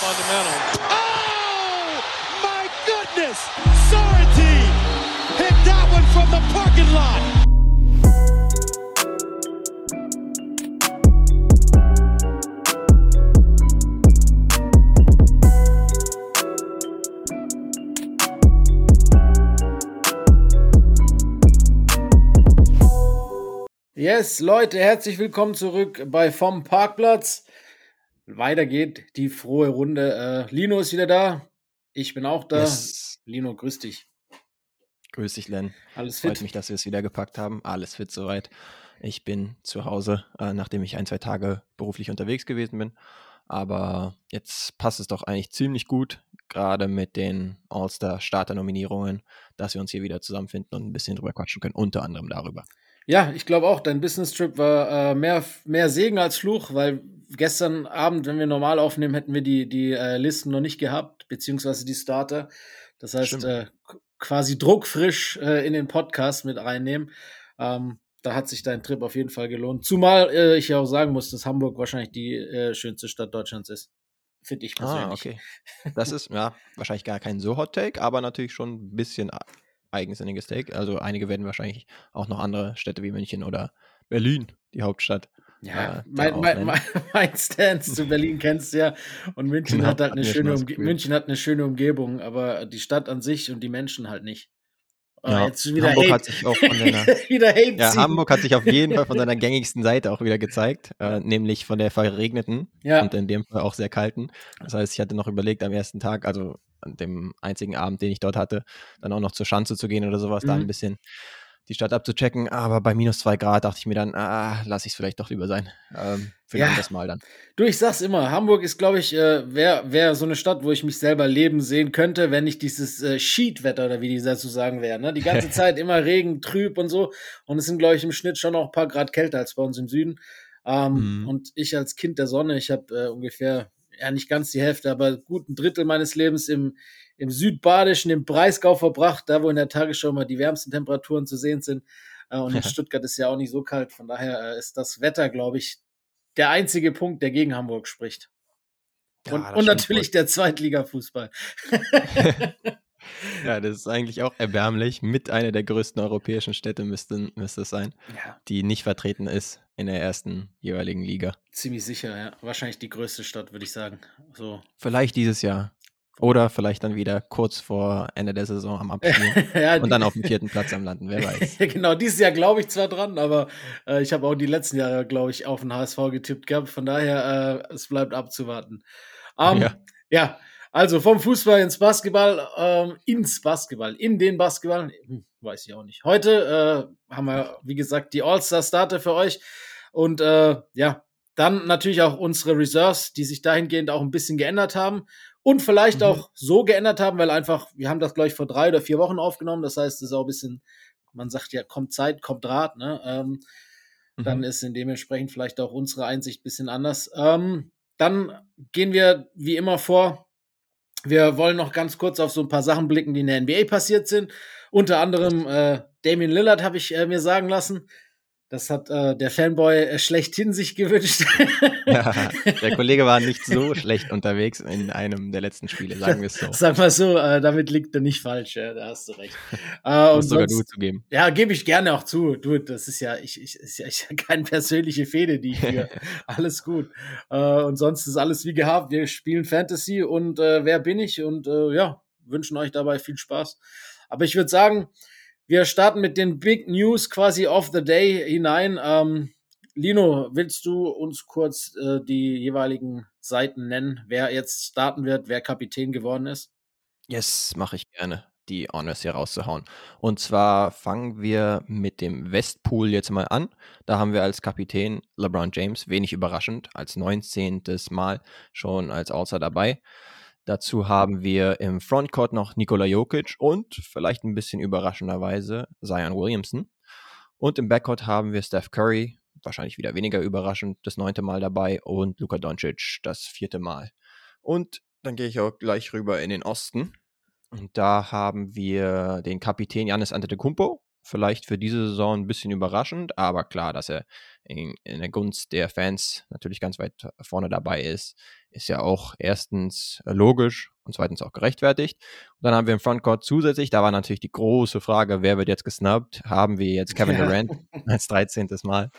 fundamental. Oh, my goodness! Sorrentine hit that one from the parking lot. Yes, Leute, herzlich willkommen zurück bei Vom Parkplatz. Weiter geht die frohe Runde. Äh, Lino ist wieder da. Ich bin auch da. Yes. Lino, grüß dich. Grüß dich, Len. Alles Freut fit? mich, dass wir es wieder gepackt haben. Alles fit soweit. Ich bin zu Hause, äh, nachdem ich ein, zwei Tage beruflich unterwegs gewesen bin. Aber jetzt passt es doch eigentlich ziemlich gut, gerade mit den All-Star-Starter-Nominierungen, dass wir uns hier wieder zusammenfinden und ein bisschen drüber quatschen können, unter anderem darüber. Ja, ich glaube auch, dein Business-Trip war äh, mehr, mehr Segen als Fluch, weil gestern Abend, wenn wir normal aufnehmen, hätten wir die, die äh, Listen noch nicht gehabt, beziehungsweise die Starter. Das heißt, äh, quasi druckfrisch äh, in den Podcast mit reinnehmen. Ähm, da hat sich dein Trip auf jeden Fall gelohnt. Zumal äh, ich ja auch sagen muss, dass Hamburg wahrscheinlich die äh, schönste Stadt Deutschlands ist. Finde ich persönlich. Ah, okay. Das ist ja wahrscheinlich gar kein so Hot Take, aber natürlich schon ein bisschen a- eigensinniges Take. Also einige werden wahrscheinlich auch noch andere Städte wie München oder Berlin, die Hauptstadt. Ja, äh, mein, da mein, nennen. mein, mein Stance zu Berlin kennst du ja. Und München Genau, hat halt eine schöne Umge. München hat eine schöne Umgebung, aber die Stadt an sich und die Menschen halt nicht. Oh, Ja, jetzt schon wieder Hamburg Hate. hat sich auch von seiner wieder Hate Ja. Hamburg hat sich auf jeden Fall von seiner gängigsten Seite auch wieder gezeigt, äh, nämlich von der verregneten Ja. und in dem Fall auch sehr kalten. Das heißt, ich hatte noch überlegt, am ersten Tag, also an dem einzigen Abend, den ich dort hatte, dann auch noch zur Schanze zu gehen oder sowas, da Mhm. ein bisschen die Stadt abzuchecken. Aber bei minus zwei Grad dachte ich mir dann, ah, lasse ich es vielleicht doch lieber sein. Ähm, für Ja. ein anderes Mal dann. Du, ich sag's immer, Hamburg ist, glaube ich, äh, wäre wär so eine Stadt, wo ich mich selber leben sehen könnte, wenn nicht dieses äh, Sheetwetter oder wie die dazu sagen wäre. Ne? Die ganze Zeit immer Regen, trüb und so. Und es sind, glaube ich, im Schnitt schon noch ein paar Grad kälter als bei uns im Süden. Ähm, Mhm. Und ich als Kind der Sonne, ich habe äh, ungefähr, ja nicht ganz die Hälfte, aber gut ein Drittel meines Lebens im, im Südbadischen, im Breisgau verbracht, da wo in der Tagesschau mal die wärmsten Temperaturen zu sehen sind. Äh, und in Stuttgart ist ja auch nicht so kalt. Von daher äh, ist das Wetter, glaube ich, der einzige Punkt, der gegen Hamburg spricht. Ja, und das und natürlich der Zweitliga-Fußball. Ja, das ist eigentlich auch erbärmlich. Mit einer der größten europäischen Städte müsste, müsste es sein, Ja, die nicht vertreten ist in der ersten jeweiligen Liga. ziemlich sicher, ja. Wahrscheinlich die größte Stadt, würde ich sagen. So. Vielleicht dieses Jahr. Oder vielleicht dann wieder kurz vor Ende der Saison am Abspielen. ja, und dann auf dem vierten Platz am Landen, wer weiß. genau, dieses Jahr glaube ich zwar dran, aber äh, ich habe auch die letzten Jahre, glaube ich, auf den HSV getippt gehabt. Von daher, äh, es bleibt abzuwarten. Ähm, ja. Ja. also vom Fußball ins Basketball, ähm, ins Basketball, in den Basketball, hm, weiß ich auch nicht. Heute äh, haben wir, wie gesagt, die All-Star-Starter für euch. Und äh, ja, dann natürlich auch unsere Reserves, die sich dahingehend auch ein bisschen geändert haben und vielleicht Mhm. auch so geändert haben, weil einfach, wir haben das, glaube ich, vor drei oder vier Wochen aufgenommen. Das heißt, es ist auch ein bisschen, man sagt ja, kommt Zeit, kommt Rat, ne? Ähm, dann Mhm. ist in dementsprechend vielleicht auch unsere Einsicht ein bisschen anders. Ähm, dann gehen wir wie immer vor. Wir wollen noch ganz kurz auf so ein paar Sachen blicken, die in der NBA passiert sind. Unter anderem äh, Damian Lillard habe ich äh, mir sagen lassen. Das hat äh, der Fanboy äh, schlechthin sich gewünscht. Ja, der Kollege war nicht so schlecht unterwegs in einem der letzten Spiele, sagen wir es so. Sag mal so, äh, damit liegt er nicht falsch, ja, da hast du recht. Äh, und Muss sogar sonst- du zugeben. Ja, gebe ich gerne auch zu. Du, das ist ja, ich, ich, ist ja, ich keine persönliche Fehde, die ich führe. alles gut. Äh, und sonst ist alles wie gehabt. Wir spielen Fantasy und äh, wer bin ich? Und ja, wünschen euch dabei viel Spaß. Aber ich würde sagen, wir starten mit den Big News quasi of the Day hinein. Ähm, Lino, willst du uns kurz äh, die jeweiligen Seiten nennen, wer jetzt starten wird, wer Kapitän geworden ist? Yes, mache ich gerne, die Honors hier rauszuhauen. Und zwar fangen wir mit dem Westpool jetzt mal an. Da haben wir als Kapitän LeBron James, wenig überraschend, als 19. Mal schon als All-Star dabei. Dazu haben wir im Frontcourt noch Nikola Jokic und vielleicht ein bisschen überraschenderweise Zion Williamson. Und im Backcourt haben wir Steph Curry, wahrscheinlich wieder weniger überraschend, das neunte Mal dabei und Luka Doncic das vierte Mal. Und dann gehe ich auch gleich rüber in den Osten. Und da haben wir den Kapitän Janis Antetokounmpo, vielleicht für diese Saison ein bisschen überraschend, aber klar, dass er in, in der Gunst der Fans natürlich ganz weit vorne dabei ist, ist ja auch erstens logisch und zweitens auch gerechtfertigt. Und dann haben wir im Frontcourt zusätzlich, da war natürlich die große Frage, wer wird jetzt gesnubbt? Haben wir jetzt Kevin ja. Durant als 13. Mal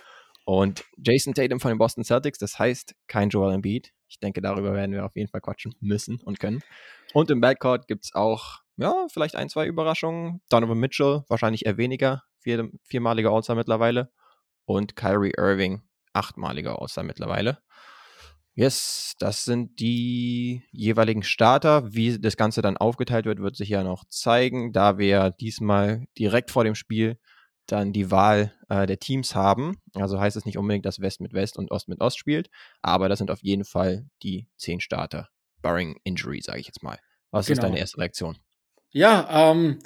und Jason Tatum von den Boston Celtics, das heißt kein Joel Embiid. Ich denke, darüber werden wir auf jeden Fall quatschen müssen und können. Und im Backcourt gibt es auch, ja, vielleicht ein, zwei Überraschungen. Donovan Mitchell, wahrscheinlich eher weniger, vier, viermaliger All-Star mittlerweile. Und Kyrie Irving, achtmaliger All-Star mittlerweile. Yes, das sind die jeweiligen Starter. Wie das Ganze dann aufgeteilt wird, wird sich ja noch zeigen, da wir diesmal direkt vor dem Spiel dann die Wahl äh, der Teams haben. Also heißt es nicht unbedingt, dass West mit West und Ost mit Ost spielt, aber das sind auf jeden Fall die zehn Starter, barring Injury, sage ich jetzt mal. Was genau. ist deine erste Reaktion? Ja, ähm,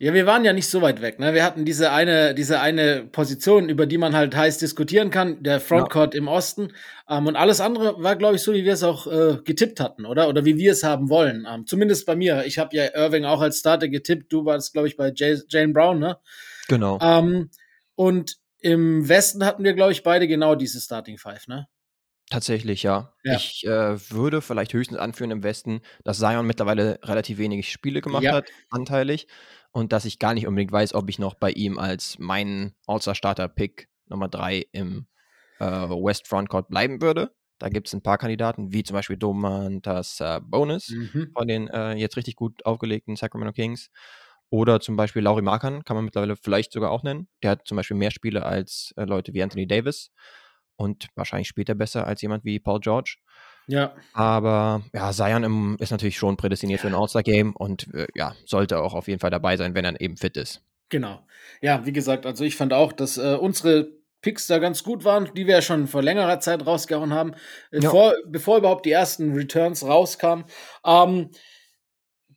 ja, wir waren ja nicht so weit weg. Ne? Wir hatten diese eine, diese eine Position, über die man halt heiß diskutieren kann, der Frontcourt ja. im Osten. Ähm, und alles andere war, glaube ich, so, wie wir es auch äh, getippt hatten, oder? Oder wie wir es haben wollen. Ähm, zumindest bei mir. Ich habe ja Irving auch als Starter getippt. Du warst, glaube ich, bei Jay, Jane Brown, ne? Genau. Ähm, und im Westen hatten wir, glaube ich, beide genau diese Starting Five, ne? Tatsächlich, ja. ja. Ich äh, würde vielleicht höchstens anführen im Westen, dass Zion mittlerweile relativ wenig Spiele gemacht ja. hat, anteilig. Und dass ich gar nicht unbedingt weiß, ob ich noch bei ihm als meinen All-Star-Starter-Pick Nummer 3 im äh, West Frontcourt bleiben würde. Da gibt es ein paar Kandidaten, wie zum Beispiel Domantas äh, Bonus mhm. von den äh, jetzt richtig gut aufgelegten Sacramento Kings. Oder zum Beispiel Lauri Markan kann man mittlerweile vielleicht sogar auch nennen. Der hat zum Beispiel mehr Spiele als äh, Leute wie Anthony Davis und wahrscheinlich spielt er besser als jemand wie Paul George. Ja. Aber ja, Zion im, ist natürlich schon prädestiniert für ein All-Star-Game und äh, ja, sollte auch auf jeden Fall dabei sein, wenn er eben fit ist. Genau. Ja, wie gesagt, also ich fand auch, dass äh, unsere Picks da ganz gut waren, die wir ja schon vor längerer Zeit rausgehauen haben, äh, ja. vor, bevor überhaupt die ersten Returns rauskamen. Ähm,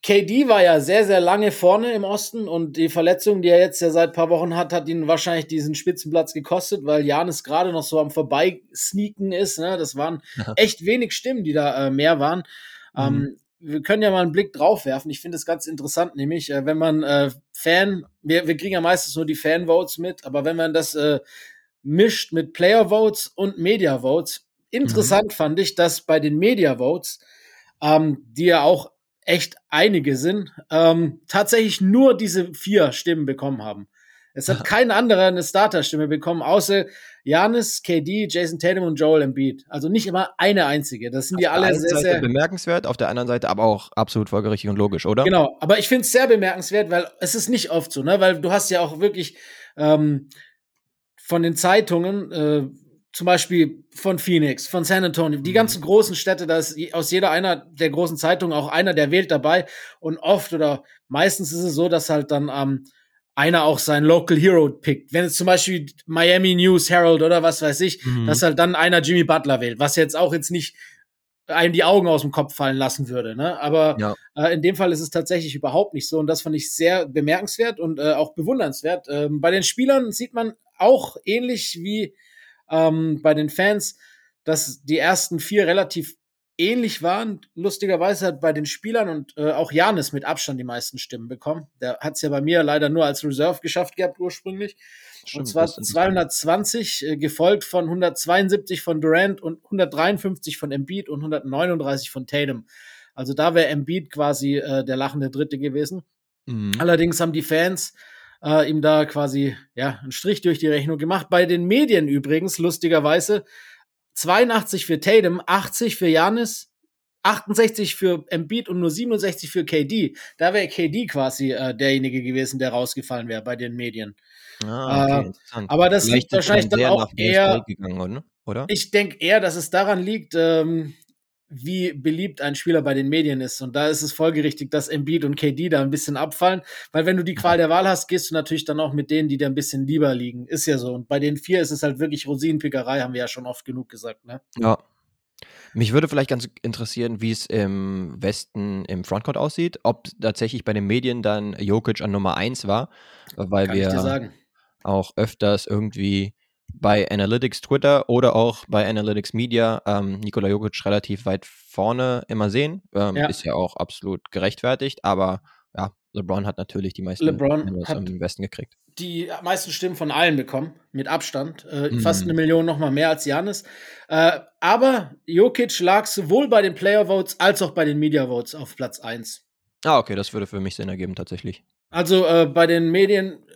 KD war ja sehr, sehr lange vorne im Osten und die Verletzung, die er jetzt ja seit ein paar Wochen hat, hat ihn wahrscheinlich diesen Spitzenplatz gekostet, weil Janis gerade noch so am Vorbeisneaken ist. Ne? Das waren echt wenig Stimmen, die da äh, mehr waren. Mhm. Ähm, wir können ja mal einen Blick drauf werfen. Ich finde es ganz interessant, nämlich, äh, wenn man äh, Fan, wir, wir kriegen ja meistens nur die Fan-Votes mit, aber wenn man das äh, mischt mit Player-Votes und Media-Votes, interessant mhm. fand ich, dass bei den Media-Votes, ähm, die ja auch echt einige sind, ähm, tatsächlich nur diese vier Stimmen bekommen haben. Es hat kein anderer eine Starter-Stimme bekommen, außer Janis, KD, Jason Tatum und Joel Embiid. Also nicht immer eine einzige. Das sind die alle sehr, Seite sehr bemerkenswert, auf der anderen Seite aber auch absolut folgerichtig und logisch, oder? Genau, aber ich finde es sehr bemerkenswert, weil es ist nicht oft so, ne? Weil du hast ja auch wirklich ähm, von den Zeitungen äh, zum Beispiel von Phoenix, von San Antonio, die ganzen mhm. großen Städte, da ist aus jeder einer der großen Zeitungen auch einer, der wählt dabei. Und oft oder meistens ist es so, dass halt dann ähm, einer auch seinen Local Hero pickt. Wenn es zum Beispiel Miami News Herald oder was weiß ich, mhm. dass halt dann einer Jimmy Butler wählt, was jetzt auch jetzt nicht einem die Augen aus dem Kopf fallen lassen würde. Ne? Aber ja. äh, in dem Fall ist es tatsächlich überhaupt nicht so. Und das fand ich sehr bemerkenswert und äh, auch bewundernswert. Ähm, bei den Spielern sieht man auch ähnlich wie ähm, bei den Fans, dass die ersten vier relativ ähnlich waren. Lustigerweise hat bei den Spielern und äh, auch Janis mit Abstand die meisten Stimmen bekommen. Der hat es ja bei mir leider nur als Reserve geschafft gehabt ursprünglich. Stimmt, und zwar 220, äh, gefolgt von 172 von Durant und 153 von Embiid und 139 von Tatum. Also da wäre Embiid quasi äh, der lachende Dritte gewesen. Mhm. Allerdings haben die Fans äh, ihm da quasi ja einen Strich durch die Rechnung gemacht. Bei den Medien übrigens, lustigerweise, 82 für Tatum, 80 für Janis, 68 für Embiid und nur 67 für KD. Da wäre KD quasi äh, derjenige gewesen, der rausgefallen wäre bei den Medien. Ah, okay, äh, aber das liegt wahrscheinlich dann auch eher. Gegangen, oder? Ich denke eher, dass es daran liegt, ähm, wie beliebt ein Spieler bei den Medien ist. Und da ist es folgerichtig, dass Embiid und KD da ein bisschen abfallen. Weil wenn du die Qual der Wahl hast, gehst du natürlich dann auch mit denen, die dir ein bisschen lieber liegen. Ist ja so. Und bei den vier ist es halt wirklich Rosinenpickerei, haben wir ja schon oft genug gesagt. Ne? Ja. Mich würde vielleicht ganz interessieren, wie es im Westen im Frontcourt aussieht. Ob tatsächlich bei den Medien dann Jokic an Nummer 1 war. Weil Kann wir auch öfters irgendwie bei Analytics Twitter oder auch bei Analytics Media ähm, Nikola Jokic relativ weit vorne immer sehen. Ähm, ja. Ist ja auch absolut gerechtfertigt, aber ja, LeBron hat natürlich die meisten LeBron hat im Westen gekriegt. Die meisten Stimmen von allen bekommen, mit Abstand. Äh, mhm. Fast eine Million nochmal mehr als Janis. Äh, aber Jokic lag sowohl bei den Player Votes als auch bei den Media Votes auf Platz 1. Ah, okay, das würde für mich Sinn ergeben, tatsächlich. Also äh, bei den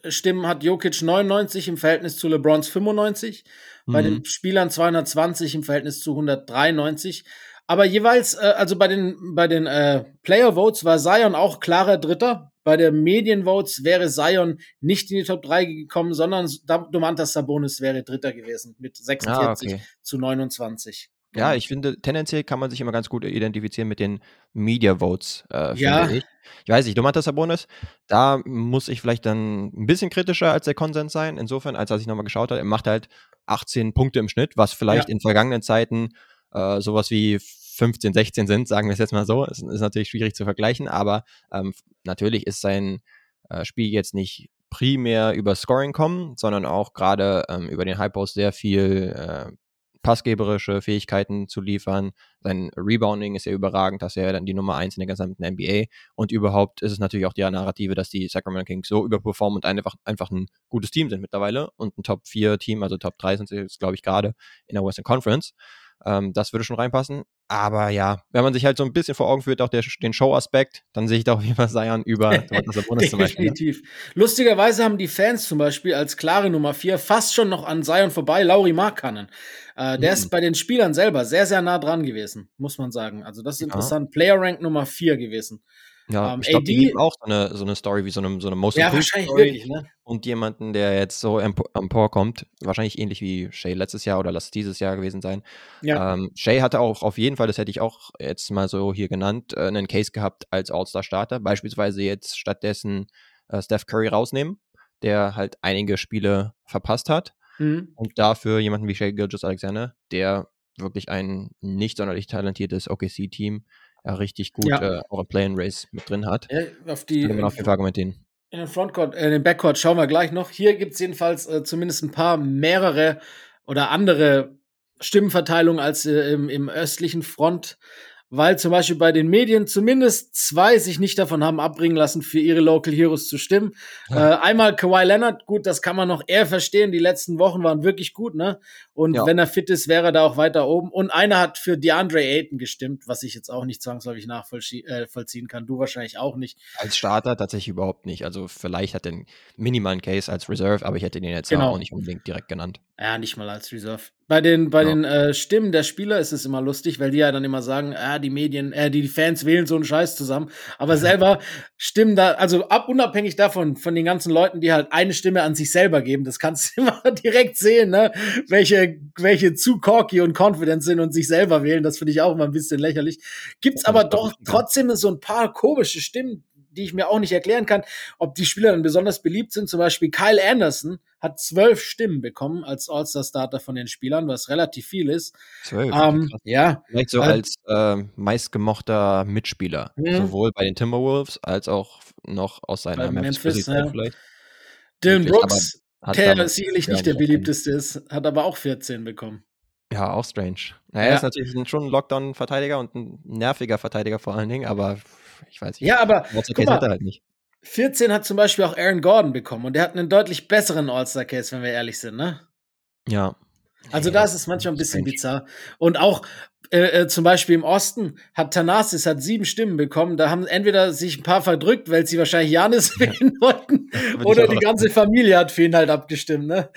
Medienstimmen hat Jokic 99 im Verhältnis zu LeBrons 95, mhm. bei den mhm. Spielern 220 im Verhältnis zu 193. Aber jeweils, äh, also bei den, bei den äh, Player Votes war Zion auch klarer Dritter. Bei der Medienvotes wäre Zion nicht in die Top 3 gekommen, sondern Domantas Sabonis wäre Dritter gewesen mit 46 ah, okay. zu 29. Ja, ich finde, tendenziell kann man sich immer ganz gut identifizieren mit den Media Votes, äh, ja. ich. Ich weiß nicht, Domantas Sabonis, da muss ich vielleicht dann ein bisschen kritischer als der Konsens sein. Insofern, als dass ich nochmal geschaut habe, er macht halt 18 Punkte im Schnitt, was vielleicht ja. in vergangenen Zeiten äh, sowas wie 15, 16 sind, sagen wir es jetzt mal so. Es ist natürlich schwierig zu vergleichen, aber ähm, natürlich ist sein äh, Spiel jetzt nicht primär über Scoring kommen, sondern auch gerade ähm, über den High Post sehr viel äh, passgeberische Fähigkeiten zu liefern. Sein Rebounding ist ja überragend, dass er dann die Nummer 1 in der gesamten NBA. Und überhaupt ist es natürlich auch die Narrative, dass die Sacramento Kings so überperformen und einfach, einfach ein gutes Team sind mittlerweile und ein Top 4 Team, also Top 3 sind sie jetzt, glaube ich, gerade in der Western Conference. Ähm, das würde schon reinpassen. Aber ja, wenn man sich halt so ein bisschen vor Augen führt, auch der, den Show-Aspekt, dann sehe ich da auf jeden Fall Zion über Sabonis zum Beispiel. Definitiv. Lustigerweise haben die Fans zum Beispiel als klare Nummer 4 fast schon noch an Zion vorbei Lauri Markkanen. Äh, der mhm. ist bei den Spielern selber sehr, sehr nah dran gewesen, muss man sagen. Also das ist ja. interessant. Player Rank Nummer 4 gewesen. Ja, ähm, ich glaube, die lieben auch so eine, so eine Story wie so eine, so eine Most Ja, wahrscheinlich Story wirklich, ne? Und jemanden, der jetzt so emporkommt, wahrscheinlich ähnlich wie Shay letztes Jahr oder lass dieses Jahr gewesen sein. Ja. Ähm, Shay hatte auch auf jeden Fall, das hätte ich auch jetzt mal so hier genannt, äh, einen Case gehabt als All-Star-Starter. Beispielsweise jetzt stattdessen äh, Steph Curry rausnehmen, der halt einige Spiele verpasst hat. Mhm. Und dafür jemanden wie Shay Gilgis Alexander, der wirklich ein nicht sonderlich talentiertes OKC-Team ja richtig gut ja. äh, auch im Play and Race mit drin hat. Ja, auf die, man auf jeden Fall argumentieren. In den Frontcourt, äh, in den Backcourt schauen wir gleich noch. Hier gibt es jedenfalls äh, zumindest ein paar mehrere oder andere Stimmenverteilungen als äh, im, im östlichen Front weil zum Beispiel bei den Medien zumindest zwei sich nicht davon haben abbringen lassen, für ihre Local Heroes zu stimmen. Ja. Äh, einmal Kawhi Leonard, gut, das kann man noch eher verstehen. Die letzten Wochen waren wirklich gut, ne? Und ja. wenn er fit ist, wäre er da auch weiter oben. Und einer hat für DeAndre Ayton gestimmt, was ich jetzt auch nicht zwangsläufig nachvollziehen äh, kann. Du wahrscheinlich auch nicht. Als Starter tatsächlich überhaupt nicht. Also vielleicht hat er einen minimalen Case als Reserve, aber ich hätte den jetzt genau. auch nicht unbedingt direkt genannt. Ja, nicht mal als Reserve. Bei den, bei ja. den äh, Stimmen der Spieler ist es immer lustig, weil die ja dann immer sagen, ah, die Medien, äh, die, die Fans wählen so einen Scheiß zusammen. Aber selber stimmen da, also ab, unabhängig davon, von den ganzen Leuten, die halt eine Stimme an sich selber geben, das kannst du immer direkt sehen, ne? Welche, welche zu corky und confident sind und sich selber wählen. Das finde ich auch immer ein bisschen lächerlich. Gibt's aber doch trotzdem so ein paar komische Stimmen, die ich mir auch nicht erklären kann, ob die Spieler dann besonders beliebt sind. Zum Beispiel Kyle Anderson hat zwölf Stimmen bekommen als All-Star-Starter von den Spielern, was relativ viel ist. Zwölf? Ähm, ja. Vielleicht so äh, als äh, meistgemochter Mitspieler, ja. sowohl bei den Timberwolves als auch noch aus seiner Memphis, Memphis ja. vielleicht. Dylan Brooks, der sicherlich nicht der beliebteste ist, hat aber auch 14 bekommen. Ja, auch strange. Naja, ja. ist natürlich schon ein Lockdown-Verteidiger und ein nerviger Verteidiger vor allen Dingen, aber ich weiß nicht. Ja, aber guck mal, halt nicht. 14 hat zum Beispiel auch Aaron Gordon bekommen und der hat einen deutlich besseren All-Star-Case, wenn wir ehrlich sind, ne? Ja. Also da ist es manchmal ein bisschen bizarr. Und auch äh, äh, zum Beispiel im Osten hat Thanasis hat sieben Stimmen bekommen. Da haben entweder sich ein paar verdrückt, weil sie wahrscheinlich Janis wählen wollten, oder die ganze Familie hat für ihn halt abgestimmt. Ne?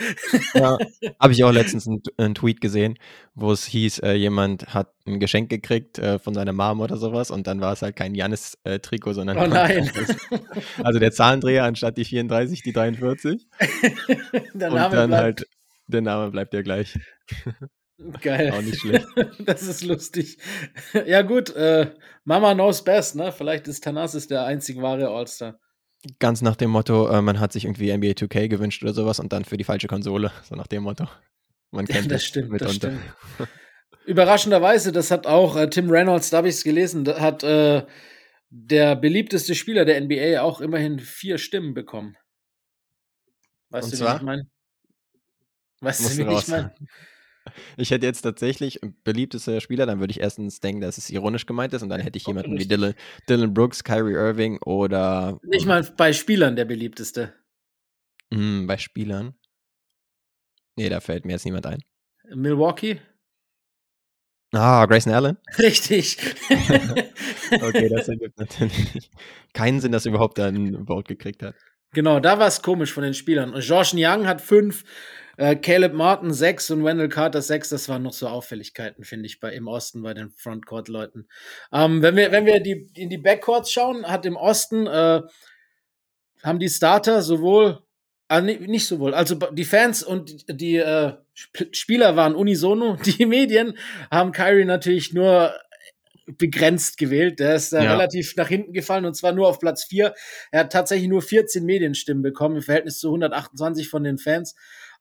Ja, habe ich auch letztens einen, einen, Tweet gesehen, wo es hieß, äh, jemand hat ein Geschenk gekriegt äh, von seiner Mom oder sowas und dann war es halt kein Janis-Trikot, sondern oh nein. also der Zahlendreher anstatt die 34, die 43. der und dann halt der Name bleibt ja gleich. Geil. Auch nicht schlecht. das ist lustig. Ja, gut, äh, Mama knows best, ne? Vielleicht ist Thanasis der einzig wahre All-Star. Ganz nach dem Motto, äh, man hat sich irgendwie NBA 2K gewünscht oder sowas und dann für die falsche Konsole. So nach dem Motto. Man kennt das. Das stimmt, das stimmt. Überraschenderweise, das hat auch äh, Tim Reynolds, da habe ich es gelesen, hat äh, der beliebteste Spieler der NBA auch immerhin vier Stimmen bekommen. Weißt und du, zwar? wie ich meine? Weißt du, wie ich meine? Ich hätte jetzt tatsächlich beliebtester Spieler, dann würde ich erstens denken, dass es ironisch gemeint ist und dann hätte ich jemanden wie Dylan, Dylan Brooks, Kyrie Irving oder. Nicht mal bei Spielern der beliebteste. Mh, bei Spielern. Nee, da fällt mir jetzt niemand ein. Milwaukee? Ah, Grayson Allen? Richtig. okay, das ergibt natürlich keinen Sinn, dass er überhaupt ein Vote gekriegt hat. Genau, da war es komisch von den Spielern. Und George Young hat fünf, äh, Caleb Martin sechs und Wendell Carter sechs. Das waren noch so Auffälligkeiten, finde ich, bei, im Osten bei den Frontcourt-Leuten. Ähm, wenn wir, wenn wir die, in die Backcourts schauen, hat im Osten äh, haben die Starter sowohl Ah, nicht sowohl. Also die Fans und die äh, Spieler waren unisono. Die Medien haben Kyrie natürlich nur begrenzt gewählt. Der ist äh, ja. relativ nach hinten gefallen und zwar nur auf Platz 4. Er hat tatsächlich nur 14 Medienstimmen bekommen im Verhältnis zu 128 von den Fans.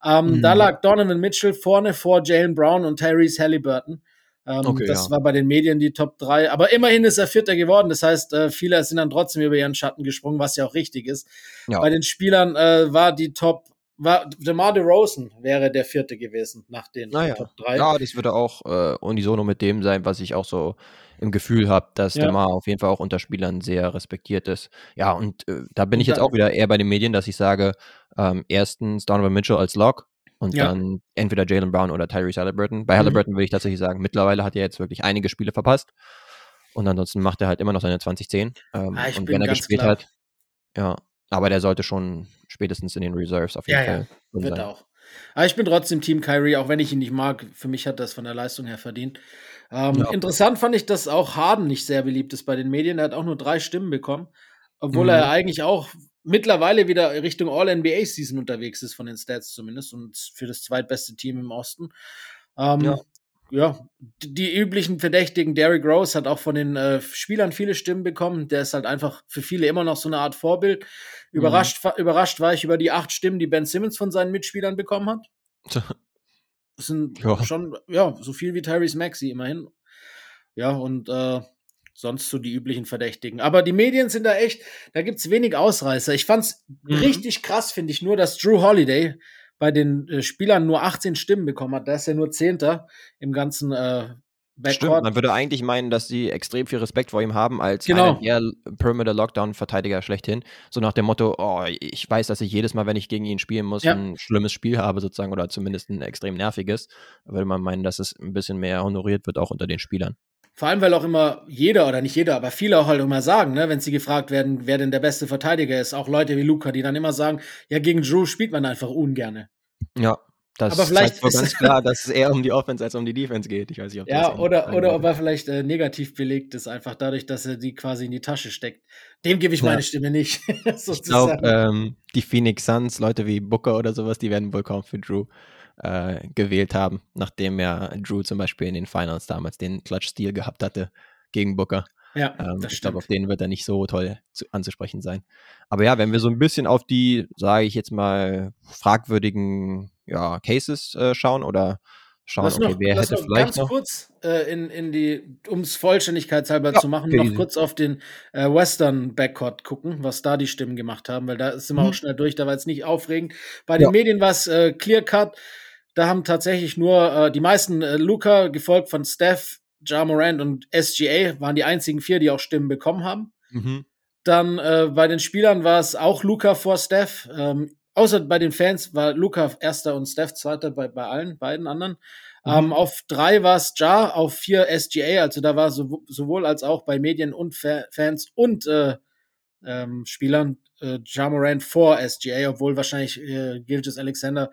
Ähm, mhm. Da lag Donovan Mitchell vorne vor Jalen Brown und Tyrese Halliburton. Ähm, okay, das ja. war bei den Medien die Top 3. Aber immerhin ist er Vierter geworden. Das heißt, äh, viele sind dann trotzdem über ihren Schatten gesprungen, was ja auch richtig ist. Ja. Bei den Spielern äh, war die Top war DeMar DeRozan wäre der vierte gewesen nach den naja. Top 3. Ja, das würde auch äh, unisono mit dem sein, was ich auch so im Gefühl habe, dass ja. DeMar auf jeden Fall auch unter Spielern sehr respektiert ist. Ja, und äh, da bin ich jetzt auch wieder eher bei den Medien, dass ich sage, ähm, erstens Donovan Mitchell als Lock, und ja. dann entweder Jalen Brown oder Tyrese Halliburton. Bei mhm. Halliburton mhm. würde ich tatsächlich sagen, mittlerweile hat er jetzt wirklich einige Spiele verpasst. Und ansonsten macht er halt immer noch seine 2010. Ähm, ah, und wenn er gespielt klar. hat, ja, aber der sollte schon spätestens in den Reserves auf jeden ja, Fall. Ja, wird sein. auch. Aber ich bin trotzdem Team Kyrie, auch wenn ich ihn nicht mag. Für mich hat das von der Leistung her verdient. Ähm, ja. Interessant fand ich, dass auch Harden nicht sehr beliebt ist bei den Medien. Er hat auch nur drei Stimmen bekommen, obwohl mhm. er eigentlich auch mittlerweile wieder Richtung All-NBA-Season unterwegs ist, von den Stats zumindest, und für das zweitbeste Team im Osten. Ähm, ja. Ja. die üblichen Verdächtigen, Derrick Rose hat auch von den äh, Spielern viele Stimmen bekommen. Der ist halt einfach für viele immer noch so eine Art Vorbild. Überrascht, mhm. überrascht war ich über die acht Stimmen, die Ben Simmons von seinen Mitspielern bekommen hat. Das sind ja. schon, ja, so viel wie Tyrese Maxey immerhin. Ja, und äh, sonst so die üblichen Verdächtigen. Aber die Medien sind da echt, da gibt es wenig Ausreißer. Ich fand's mhm. richtig krass, finde ich nur, dass Drew Holiday bei den äh, Spielern nur 18 Stimmen bekommen hat. Da ist er nur Zehnter im ganzen äh, Backcourt. Stimmt, man würde eigentlich meinen, dass sie extrem viel Respekt vor ihm haben als genau. der Perimeter Lockdown Verteidiger schlechthin. So nach dem Motto, oh, ich weiß, dass ich jedes Mal, wenn ich gegen ihn spielen muss, ja. ein schlimmes Spiel habe sozusagen oder zumindest ein extrem nerviges. Da würde man meinen, dass es ein bisschen mehr honoriert wird auch unter den Spielern. Vor allem, weil auch immer jeder oder nicht jeder, aber viele auch halt immer sagen, ne, wenn sie gefragt werden, wer denn der beste Verteidiger ist, auch Leute wie Luca, die dann immer sagen, ja, gegen Drew spielt man einfach ungerne. Ja, das aber vielleicht ist ganz klar, dass es eher um die Offense als um die Defense geht. Ich weiß nicht, ob ja, oder, oder ob er vielleicht äh, negativ belegt ist, einfach dadurch, dass er die quasi in die Tasche steckt. Dem gebe ich ja. meine Stimme nicht. ich glaube, ähm, die Phoenix Suns, Leute wie Booker oder sowas, die werden wohl kaum für Drew äh, gewählt haben, nachdem ja Drew zum Beispiel in den Finals damals den Clutch-Stil gehabt hatte gegen Booker. Ja, ähm, ich glaube, auf den wird er nicht so toll zu, anzusprechen sein. Aber ja, wenn wir so ein bisschen auf die, sage ich jetzt mal, fragwürdigen ja, Cases äh, schauen oder schauen, lass okay, noch, wer hätte vielleicht ganz noch kurz äh, in, in die, um es vollständigkeitshalber ja, zu machen, okay. noch kurz auf den äh, Western Backcourt gucken, was da die Stimmen gemacht haben, weil da sind wir mhm. auch schnell durch, da war jetzt nicht aufregend. Bei den ja. Medien war es äh, Clear Cut. Da haben tatsächlich nur äh, die meisten äh, Luca, gefolgt von Steph, Ja Morant und SGA, waren die einzigen vier, die auch Stimmen bekommen haben. Mhm. Dann äh, bei den Spielern war es auch Luca vor Steph. Ähm, außer bei den Fans war Luca erster und Steph zweiter bei, bei allen beiden anderen. Mhm. Ähm, auf drei war es Ja, auf vier SGA, also da war so, sowohl als auch bei Medien und Fa Fans und äh, ähm, Spielern äh, Ja Morant vor SGA, obwohl wahrscheinlich äh, Gilgis Alexander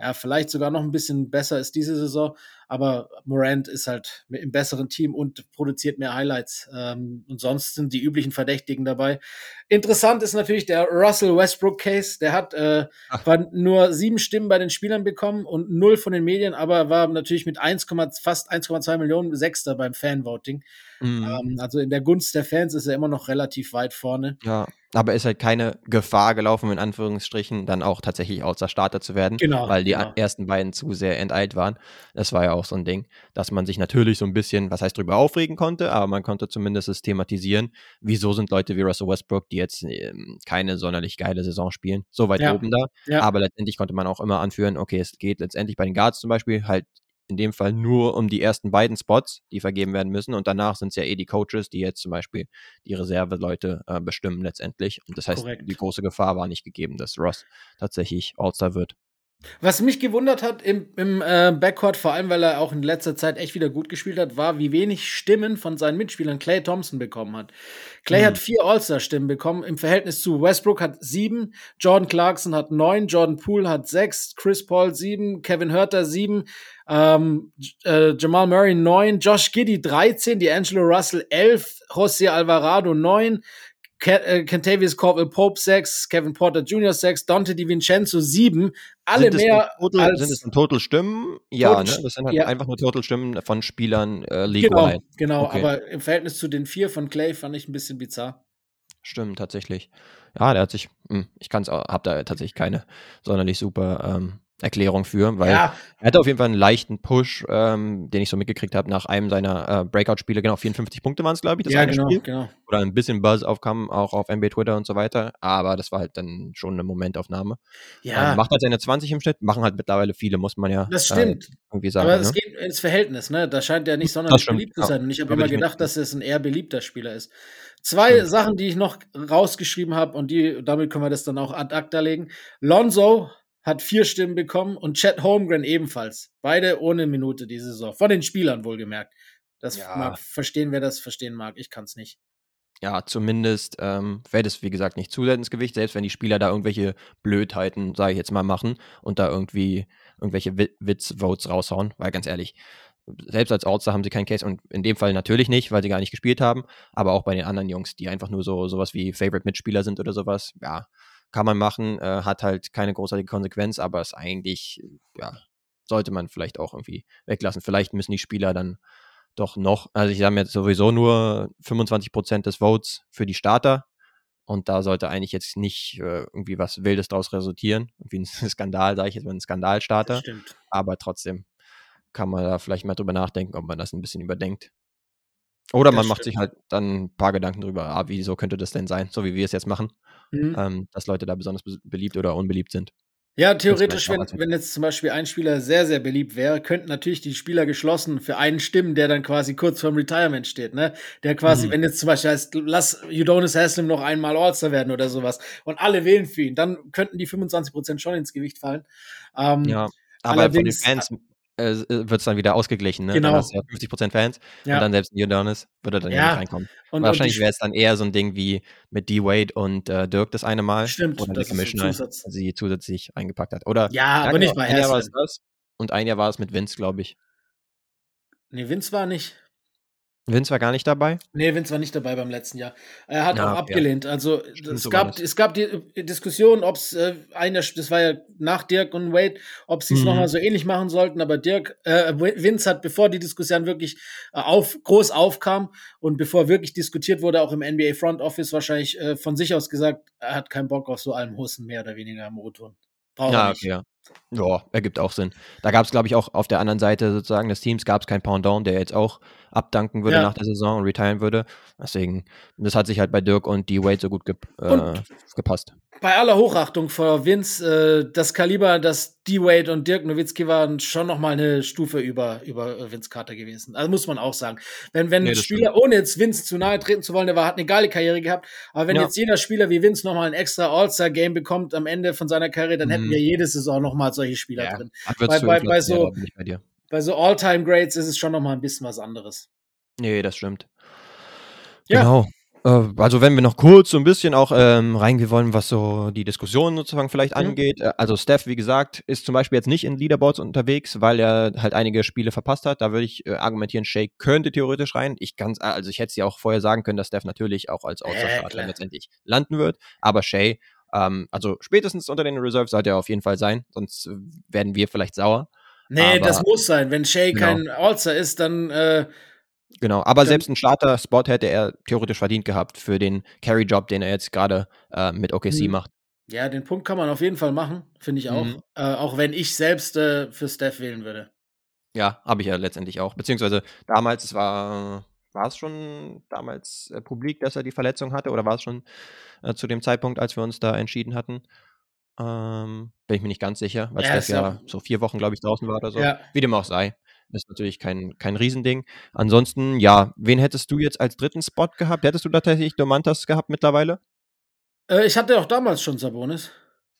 ja, vielleicht sogar noch ein bisschen besser ist diese Saison, aber Morant ist halt im besseren Team und produziert mehr Highlights. Ähm, und sonst sind die üblichen Verdächtigen dabei. Interessant ist natürlich der Russell Westbrook Case. Der hat äh, nur sieben Stimmen bei den Spielern bekommen und null von den Medien, aber war natürlich mit 1, fast 1,2 Millionen Sechster beim Fanvoting. Mhm. Ähm, also in der Gunst der Fans ist er immer noch relativ weit vorne. Ja, aber ist halt keine Gefahr gelaufen, in Anführungsstrichen, dann auch tatsächlich außer Starter zu werden, genau, weil die genau. ersten beiden zu sehr enteilt waren. Das war ja auch so ein Ding, dass man sich natürlich so ein bisschen, was heißt drüber aufregen konnte, aber man konnte zumindest es thematisieren, wieso sind Leute wie Russell Westbrook, die jetzt ähm, keine sonderlich geile Saison spielen, so weit ja. oben da. Ja. Aber letztendlich konnte man auch immer anführen, okay, es geht letztendlich bei den Guards zum Beispiel halt in dem Fall nur um die ersten beiden Spots, die vergeben werden müssen. Und danach sind es ja eh die Coaches, die jetzt zum Beispiel die Reserveleute äh, bestimmen letztendlich. Und das heißt, Korrekt. die große Gefahr war nicht gegeben, dass Ross tatsächlich All-Star wird. Was mich gewundert hat im, im äh, Backcourt, vor allem weil er auch in letzter Zeit echt wieder gut gespielt hat, war, wie wenig Stimmen von seinen Mitspielern Clay Thompson bekommen hat. Clay mhm. hat vier All-Star-Stimmen bekommen im Verhältnis zu Westbrook hat sieben, Jordan Clarkson hat neun, Jordan Poole hat sechs, Chris Paul sieben, Kevin Hurter sieben, ähm, äh, Jamal Murray neun, Josh Giddy 13, D'Angelo Russell elf, José Alvarado neun, Kentavious Corville Pope 6, Kevin Porter Jr. 6, Dante DiVincenzo 7, alle sind mehr total, als Sind es in Total Stimmen? Ja, Total, ne? das sind halt ja. einfach nur Total Stimmen von Spielern äh, Genau, genau okay. aber im Verhältnis zu den vier von Clay fand ich ein bisschen bizarr. Stimmt, tatsächlich. Ja, der hat sich, hm, ich kann's, hab da tatsächlich keine sonderlich super ähm, Erklärung für, weil ja. er hatte auf jeden Fall einen leichten Push, ähm, den ich so mitgekriegt habe nach einem seiner äh, Breakout-Spiele. Genau, 54 Punkte waren es, glaube ich, das ja, eine genau, Spiel. Genau. Oder ein bisschen Buzz aufkam, auch auf NBA Twitter und so weiter. Aber das war halt dann schon eine Momentaufnahme. Ja. Ähm, macht halt seine 20 im Schnitt, machen halt mittlerweile viele, muss man ja das stimmt. Äh, irgendwie sagen. Aber es ne? geht ins Verhältnis, ne? Da scheint er nicht sonderlich beliebt zu sein. Und ich habe immer gedacht, dass es ein eher beliebter Spieler ist. Zwei mhm. Sachen, die ich noch rausgeschrieben habe und die, damit können wir das dann auch ad acta legen. Lonzo hat vier Stimmen bekommen und Chad Holmgren ebenfalls. Beide ohne Minute diese Saison. Von den Spielern wohlgemerkt. Das ja. mag verstehen, wer das verstehen mag. Ich kann es nicht. Ja, zumindest ähm, wäre das, wie gesagt, nicht zusätzlich ins Gewicht, selbst wenn die Spieler da irgendwelche Blödheiten, sage ich jetzt mal, machen und da irgendwie irgendwelche Witz-Votes raushauen, weil ganz ehrlich, selbst als Outsider haben sie keinen Case und in dem Fall natürlich nicht, weil sie gar nicht gespielt haben, aber auch bei den anderen Jungs, die einfach nur so sowas wie Favorite-Mitspieler sind oder sowas, ja, kann man machen, äh, hat halt keine großartige Konsequenz, aber ist eigentlich, ja, sollte man vielleicht auch irgendwie weglassen. Vielleicht müssen die Spieler dann doch noch, also ich habe jetzt sowieso nur 25% des Votes für die Starter und da sollte eigentlich jetzt nicht äh, irgendwie was Wildes draus resultieren. Irgendwie ein Skandal, sage ich jetzt mal, ein Skandalstarter. Aber trotzdem kann man da vielleicht mal drüber nachdenken, ob man das ein bisschen überdenkt. Oder man macht sich halt dann ein paar Gedanken drüber, ah, wieso könnte das denn sein, so wie wir es jetzt machen, mhm. ähm, dass Leute da besonders beliebt oder unbeliebt sind. Ja, theoretisch, wenn, wenn jetzt zum Beispiel ein Spieler sehr, sehr beliebt wäre, könnten natürlich die Spieler geschlossen für einen stimmen, der dann quasi kurz vorm Retirement steht, ne? Der quasi, mhm. wenn jetzt zum Beispiel heißt, lass Udonis Haslam noch einmal All-Star werden oder sowas und alle wählen für ihn, dann könnten die 25% schon ins Gewicht fallen. Ähm, ja, aber von den Fans äh, äh wird es dann wieder ausgeglichen. Ne? Genau. Dann hast du ja 50% Fans ja. und dann selbst Udonis würde dann ja, nicht reinkommen. Und, Wahrscheinlich wäre es dann eher so ein Ding wie mit D-Wade und äh, Dirk das eine Mal. Stimmt, oder der Commissioner Zusatz. sie zusätzlich eingepackt hat. Oder, ja, aber nicht es das und ein Jahr war es mit Vince, glaube ich. Nee, Vince war nicht. Vince war gar nicht dabei? Nee, Vince war nicht dabei beim letzten Jahr. Er hat ja, auch abgelehnt. Ja. Also es gab, es gab die Diskussion, ob es äh, einer, das war ja nach Dirk und Wade, ob sie es mhm. nochmal so ähnlich machen sollten, aber Dirk, äh, Vince hat, bevor die Diskussion wirklich äh, auf, groß aufkam und bevor wirklich diskutiert wurde, auch im NBA Front Office wahrscheinlich äh, von sich aus gesagt, er hat keinen Bock auf so Almhussen mehr oder weniger am O-Ton. Ja, okay, ja. Ja, ergibt auch Sinn. Da gab es, glaube ich, auch auf der anderen Seite sozusagen des Teams gab es keinen Pound-Down, der jetzt auch abdanken würde ja. nach der Saison und retiren würde. Deswegen, das hat sich halt bei Dirk und D-Wade so gut ge äh, gepasst bei aller Hochachtung vor Vince, äh, das Kaliber, das D-Wade und Dirk Nowitzki waren schon noch mal eine Stufe über, über Vince Carter gewesen. Also muss man auch sagen. Wenn, wenn nee, Spieler, stimmt. ohne jetzt Vince zu nahe treten zu wollen, der war, hat eine geile Karriere gehabt, aber wenn ja. jetzt jeder Spieler wie Vince noch mal ein extra All-Star-Game bekommt am Ende von seiner Karriere, dann mhm. hätten wir jede Saison noch mal solche Spieler ja. drin. Bei, bei, bei, so, bei so All-Time-Grades ist es schon noch mal ein bisschen was anderes. Nee, das stimmt. Ja. Genau. Äh, also wenn wir noch kurz so ein bisschen auch ähm, reingehen wollen, was so die Diskussion sozusagen vielleicht mhm. angeht. Äh, also Steph, wie gesagt, ist zum Beispiel jetzt nicht in Leaderboards unterwegs, weil er halt einige Spiele verpasst hat. Da würde ich äh, argumentieren, Shea könnte theoretisch rein. Ich kann also ich hätte ja auch vorher sagen können, dass Steph natürlich auch als Außerstarter äh, letztendlich landen wird. Aber Shea, ähm, also spätestens unter den Reserves sollte er auf jeden Fall sein, sonst äh, werden wir vielleicht sauer. Nee, Aber, das muss sein. Wenn Shea genau. kein All-Star ist, dann äh, Genau, aber selbst einen Starter-Spot hätte er theoretisch verdient gehabt für den Carry-Job, den er jetzt gerade äh, mit OKC mhm. macht. Ja, den Punkt kann man auf jeden Fall machen, finde ich auch. Mhm. Äh, auch wenn ich selbst äh, für Steph wählen würde. Ja, habe ich ja letztendlich auch. Beziehungsweise damals, es war, war es schon damals äh, publik, dass er die Verletzung hatte, oder war es schon äh, zu dem Zeitpunkt, als wir uns da entschieden hatten? Ähm, bin ich mir nicht ganz sicher, weil ja, Steph ja so vier Wochen, glaube ich, draußen war oder so. Ja. Wie dem auch sei. ist natürlich kein, kein Riesending. Ansonsten, ja, wen hättest du jetzt als dritten Spot gehabt? Hättest du da tatsächlich Domantas gehabt mittlerweile? Äh, ich hatte auch damals schon Sabonis.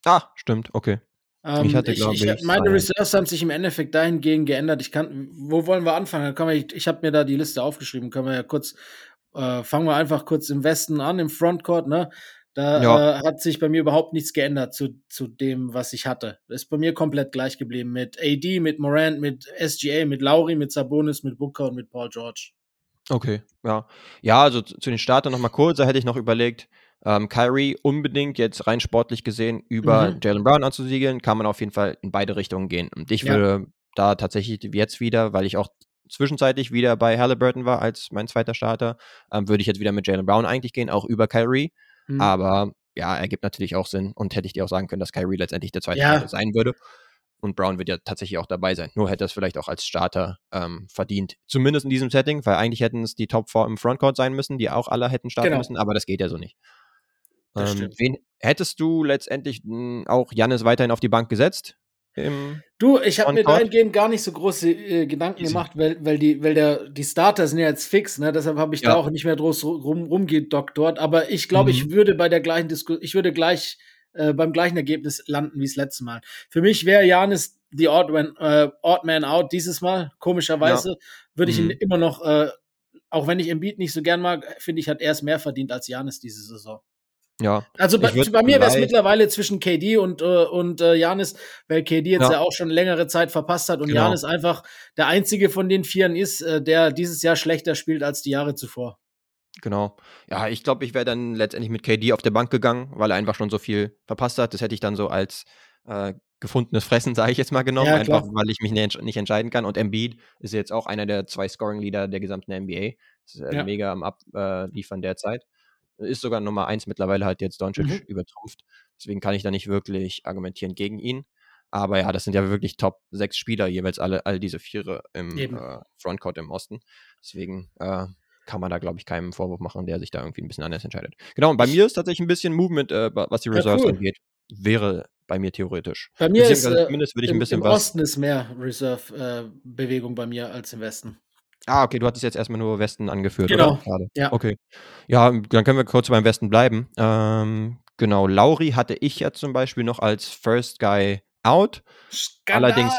Ah, stimmt, okay. Ähm, ich hatte, glaube ich, ich, Meine zwei. Reserves haben sich im Endeffekt dahingehend geändert. Ich kann, wo wollen wir anfangen? Wir, ich, ich habe mir da die Liste aufgeschrieben. Können wir ja kurz, äh, fangen wir einfach kurz im Westen an, im Frontcourt, ne? Da ja. äh, hat sich bei mir überhaupt nichts geändert zu, zu dem, was ich hatte. Das ist bei mir komplett gleich geblieben. Mit AD, mit Morant, mit SGA, mit Lauri, mit Sabonis, mit Booker und mit Paul George. Okay, ja. Ja, also zu, zu den Startern nochmal kurz, da hätte ich noch überlegt, ähm, Kyrie unbedingt jetzt rein sportlich gesehen über mhm. Jalen Brown anzusiegeln, kann man auf jeden Fall in beide Richtungen gehen. Und ich ja. würde da tatsächlich jetzt wieder, weil ich auch zwischenzeitlich wieder bei Halliburton war als mein zweiter Starter, ähm, würde ich jetzt wieder mit Jalen Brown eigentlich gehen, auch über Kyrie. Mhm. Aber ja, ergibt natürlich auch Sinn und hätte ich dir auch sagen können, dass Kyrie letztendlich der zweite ja. sein würde. Und Brown wird ja tatsächlich auch dabei sein. Nur hätte er es vielleicht auch als Starter ähm, verdient. Zumindest in diesem Setting, weil eigentlich hätten es die Top 4 im Frontcourt sein müssen, die auch alle hätten starten genau. müssen, aber das geht ja so nicht. Ähm, wen hättest du letztendlich hm, auch Jannis weiterhin auf die Bank gesetzt? Du, ich habe mir dahingehend gar nicht so große äh, Gedanken Easy. gemacht, weil, weil, die, weil der, die Starter sind ja jetzt fix, ne? deshalb habe ich ja. da auch nicht mehr groß rum, rumgedockt dort. Aber ich glaube, mhm. ich würde bei der gleichen Diskussion, ich würde gleich äh, beim gleichen Ergebnis landen wie das letzte Mal. Für mich wäre Janis die Odd, man, äh, Odd Man Out dieses Mal, komischerweise, ja. würde ich mhm. ihn immer noch, äh, auch wenn ich Embiid nicht so gern mag, finde ich, hat er es mehr verdient als Janis diese Saison. Ja. Also bei, bei mir wäre es mittlerweile zwischen KD und, äh, und äh, Janis, weil KD jetzt ja. ja. auch schon längere Zeit verpasst hat und genau. Janis einfach der einzige von den Vieren ist, äh, der dieses Jahr schlechter spielt als die Jahre zuvor. Genau. Ja, ich glaube, ich wäre dann letztendlich mit KD auf der Bank gegangen, weil er einfach schon so viel verpasst hat. Das hätte ich dann so als äh, gefundenes Fressen, sage ich jetzt mal genommen, ja, einfach weil ich mich nicht, nicht, entscheiden kann. Und Embiid ist jetzt auch einer der zwei Scoring-Leader der gesamten NBA. Ist äh, ja. mega am Abliefern derzeit. Ist sogar Nummer eins mittlerweile halt jetzt Doncic mhm. übertrumpft. Deswegen kann ich da nicht wirklich argumentieren gegen ihn. Aber ja, das sind ja wirklich Top sechs Spieler, jeweils alle, all diese Viere im äh, Frontcourt im Osten. Deswegen äh, kann man da, glaube ich, keinen Vorwurf machen, der sich da irgendwie ein bisschen anders entscheidet. Genau, und bei mir ist tatsächlich ein bisschen Movement, äh, was die Reserves ja, cool. angeht. Wäre bei mir theoretisch. Bei mir ist äh, zumindest würde ich im, ein bisschen im was. Osten ist mehr Reserve-Bewegung äh, bei mir als im Westen. Ah, okay, du hattest jetzt erstmal nur Westen angeführt, genau. oder? Ja. Okay. Ja, dann können wir kurz beim Westen bleiben. Ähm, genau, Lauri hatte ich ja zum Beispiel noch als First Guy out. Skandal. Allerdings,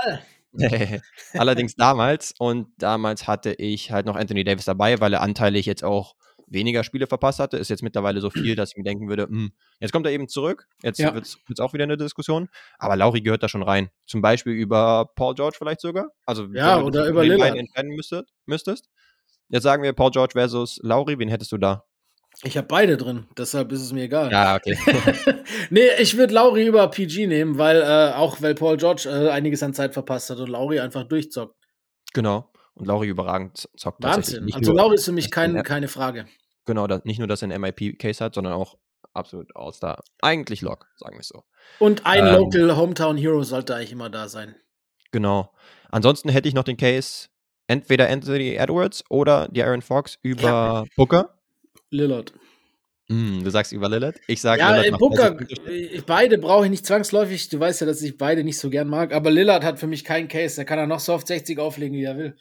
allerdings damals und damals hatte ich halt noch Anthony Davis dabei, weil er anteilig jetzt auch weniger Spiele verpasst hatte, ist jetzt mittlerweile so viel, dass ich mir denken würde, mh, hm, jetzt kommt er eben zurück, jetzt ja. wird es auch wieder eine Diskussion, aber Lauri gehört da schon rein. Zum Beispiel über Paul George vielleicht sogar. Also ja, oder über Lillard. entscheiden müsstet, müsstest. Jetzt sagen wir Paul George versus Lauri, wen hättest du da? Ich habe beide drin, deshalb ist es mir egal. Ja, okay. nee, ich würde Lauri über PG nehmen, weil äh, auch weil Paul George äh, einiges an Zeit verpasst hat und Lauri einfach durchzockt. Genau. Und Lauri überragend zockt. Wahnsinn. Also Lauri ist für mich kein, keine Frage. Genau, da, nicht nur, dass er einen MIP-Case hat, sondern auch absolut aus da. Eigentlich Lock, sagen wir es so. Und ein ähm, Local Hometown Hero sollte eigentlich immer da sein. Genau. Ansonsten hätte ich noch den Case entweder Anthony Edwards oder die Aaron Fox über ja. Booker. Lillard. Mm, du sagst über Lillard? Ich sage ja, Lillard. Booker, beide brauche ich nicht zwangsläufig. Du weißt ja, dass ich beide nicht so gern mag. Aber Lillard hat für mich keinen Case. Da kann er noch so oft 60 auflegen, wie er will.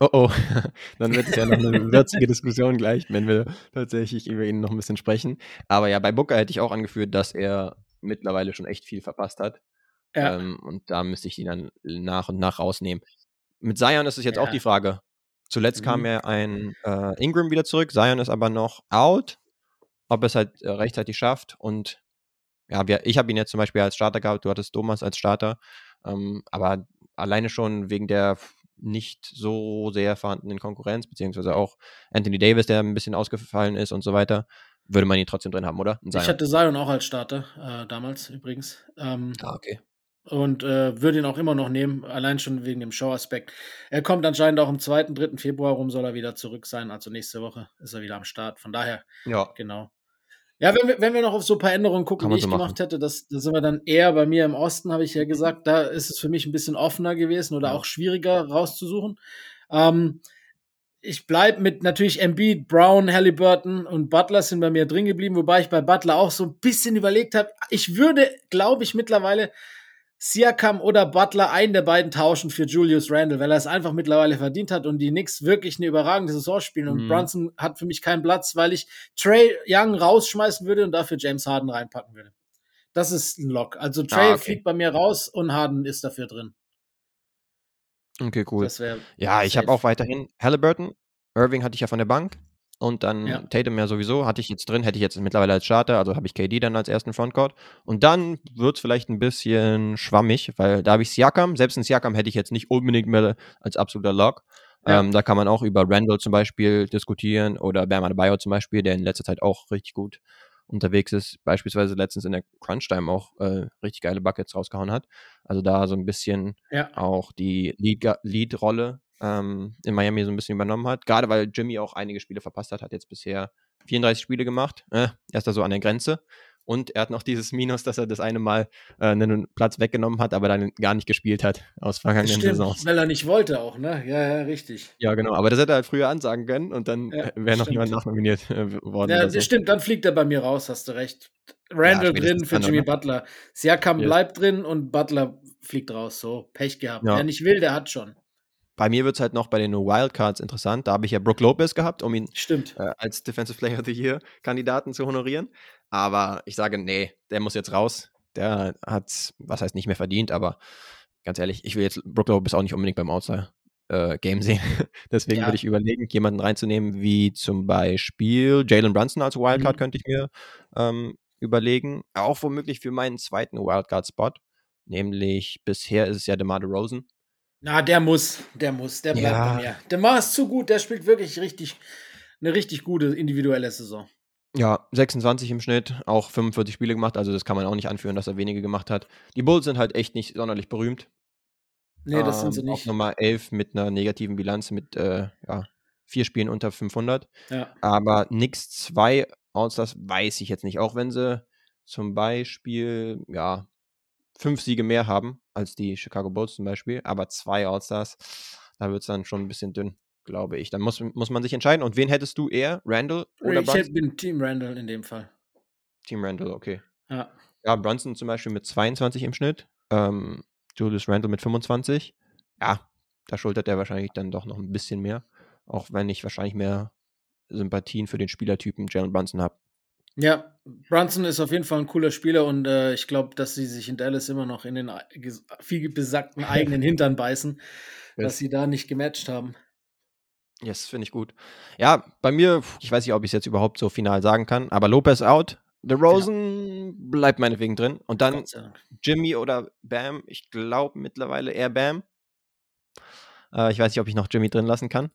Oh oh, dann wird es ja noch eine würzige Diskussion gleich, wenn wir tatsächlich über ihn noch ein bisschen sprechen. Aber ja, bei Booker hätte ich auch angeführt, dass er mittlerweile schon echt viel verpasst hat. Ja. Ähm, und da müsste ich ihn dann nach und nach rausnehmen. Mit Zion ist es jetzt ja. auch die Frage. Zuletzt mhm. kam ja ein äh, Ingram wieder zurück, Zion ist aber noch out. Ob er es halt äh, rechtzeitig schafft. Und ja, wir, ich habe ihn jetzt zum Beispiel als Starter gehabt, du hattest Thomas als Starter. Ähm, aber alleine schon wegen der nicht so sehr vorhandenen Konkurrenz, beziehungsweise auch Anthony Davis, der ein bisschen ausgefallen ist und so weiter, würde man ihn trotzdem drin haben, oder? Ich hatte Zion auch als Starter, äh, damals übrigens. Ähm, ah, okay. Und äh, würde ihn auch immer noch nehmen, allein schon wegen dem Show-Aspekt. Er kommt anscheinend auch am 2., 3. Februar rum, soll er wieder zurück sein. Also nächste Woche ist er wieder am Start. Von daher, ja. genau. Ja, wenn wir, wenn wir noch auf so ein paar Änderungen gucken, die ich so gemacht hätte, das, das sind wir dann eher bei mir im Osten, habe ich ja gesagt. Da ist es für mich ein bisschen offener gewesen oder auch schwieriger rauszusuchen. Ähm, ich bleibe mit natürlich Embiid, Brown, Halliburton und Butler sind bei mir drin geblieben, wobei ich bei Butler auch so ein bisschen überlegt habe. Ich würde, glaube ich, mittlerweile Siakam oder Butler einen der beiden tauschen für Julius Randle, weil er es einfach mittlerweile verdient hat und die Knicks wirklich eine überragende Saison spielen. Und Mhm. Brunson hat für mich keinen Platz, weil ich Trey Young rausschmeißen würde und dafür James Harden reinpacken würde. Das ist ein Lock. Also Trey Ah, okay. fliegt bei mir raus und Harden ist dafür drin. Okay, cool. Das wäre Ja, ich habe auch weiterhin Halliburton. Irving hatte ich ja von der Bank. Und dann Ja. Tatum ja sowieso, hatte ich jetzt drin, hätte ich jetzt mittlerweile als Starter, also habe ich KD dann als ersten Frontcourt. Und dann wird es vielleicht ein bisschen schwammig, weil da habe ich Siakam. Selbst ein Siakam hätte ich jetzt nicht unbedingt mehr als absoluter Lock. Ja. Ähm, da kann man auch über Randall zum Beispiel diskutieren oder Bam Adebayo zum Beispiel, der in letzter Zeit auch richtig gut unterwegs ist. Beispielsweise letztens in der Crunch-Time auch äh, richtig geile Buckets rausgehauen hat. Also da so ein bisschen Ja. auch die Lead- Lead-Rolle ähm, in Miami so ein bisschen übernommen hat. Gerade weil Jimmy auch einige Spiele verpasst hat, hat jetzt bisher 34 Spiele gemacht. Äh, er ist da so an der Grenze. Und er hat noch dieses Minus, dass er das eine Mal äh, einen Platz weggenommen hat, aber dann gar nicht gespielt hat aus vergangenen Stimmt, Saisons. weil er nicht wollte auch, ne? Ja, ja, richtig. Ja, genau. Aber das hätte er halt früher ansagen können und dann Ja, wäre noch stimmt. jemand nachnominiert äh, worden. Ja, so. das stimmt, dann fliegt er bei mir raus, hast du recht. Randall spätestens drin für Jimmy? Butler. Siakam Yes. bleibt drin und Butler fliegt raus. So, Pech gehabt. Ja. Wer nicht will, der hat schon. Bei mir wird es halt noch bei den Wildcards interessant. Da habe ich ja Brook Lopez gehabt, um ihn Stimmt. äh, als Defensive Player of the Year Kandidaten zu honorieren. Aber ich sage, nee, der muss jetzt raus. Der hat, was heißt nicht mehr verdient, aber ganz ehrlich, ich will jetzt Brook Lopez auch nicht unbedingt beim Outside-Game sehen. Deswegen Ja. würde ich überlegen, jemanden reinzunehmen, wie zum Beispiel Jalen Brunson als Wildcard Mhm. könnte ich mir ähm, überlegen. Auch womöglich für meinen zweiten Wildcard-Spot. Nämlich bisher ist es ja DeMar DeRozan. Na, der muss, der muss, der bleibt Ja. bei mir. Der Mar ist zu gut, der spielt wirklich richtig, eine richtig gute individuelle Saison. Ja, 26 im Schnitt, auch 45 Spiele gemacht, also das kann man auch nicht anführen, dass er wenige gemacht hat. Die Bulls sind halt echt nicht sonderlich berühmt. Nee, das sind sie Ähm, nicht. Nummer 11 mit einer negativen Bilanz mit äh, ja, vier Spielen unter 500. Ja. Aber nix zwei Allstars weiß ich jetzt nicht. Auch wenn sie zum Beispiel, ja, fünf Siege mehr haben als die Chicago Bulls zum Beispiel. Aber zwei Allstars, da wird es dann schon ein bisschen dünn, glaube ich. Dann muss, muss man sich entscheiden. Und wen hättest du eher? Randall oder ich Brunson? bin Team Randall in dem Fall. Team Randall, okay. Ja. Ja, Brunson zum Beispiel mit 22 im Schnitt. Ähm, Julius Randle mit 25. Ja, da schultert er wahrscheinlich dann doch noch ein bisschen mehr. Auch wenn ich wahrscheinlich mehr Sympathien für den Spielertypen Jalen Brunson habe. Ja, Brunson ist auf jeden Fall ein cooler Spieler und äh, ich glaube, dass sie sich in Dallas immer noch in den viel besagten eigenen Hintern beißen, dass Yes. sie da nicht gematcht haben. Yes, finde ich gut. Ja, bei mir, ich weiß nicht, ob ich es jetzt überhaupt so final sagen kann, aber Lopez out. The Rosen bleibt meinetwegen drin. Und dann. Jimmy oder Bam. Ich glaube mittlerweile eher Bam. Äh, ich weiß nicht, ob ich noch Jimmy drin lassen kann.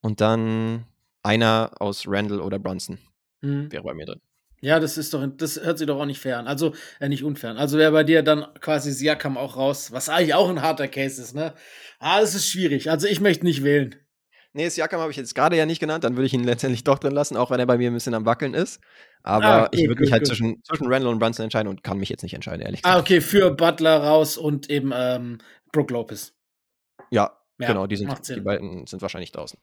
Und dann einer aus Randall oder Brunson Mhm. wäre bei mir drin. Ja, das ist doch, das hört sich doch auch nicht fair an. Also, äh, nicht unfair. Also wäre bei dir dann quasi Siakam auch raus, was eigentlich auch ein harter Case ist, ne? Ah, das ist schwierig. Also ich möchte nicht wählen. Nee, Siakam habe ich jetzt gerade ja nicht genannt, dann würde ich ihn letztendlich doch drin lassen, auch wenn er bei mir ein bisschen am Wackeln ist. Aber Ah, ich gut, würde mich gut, halt gut. zwischen, zwischen Randall und Brunson entscheiden und kann mich jetzt nicht entscheiden, ehrlich Ah, gesagt. okay, für Butler raus und eben ähm, Brook Lopez. Ja, Ja, genau, die, sind, die beiden sind wahrscheinlich draußen.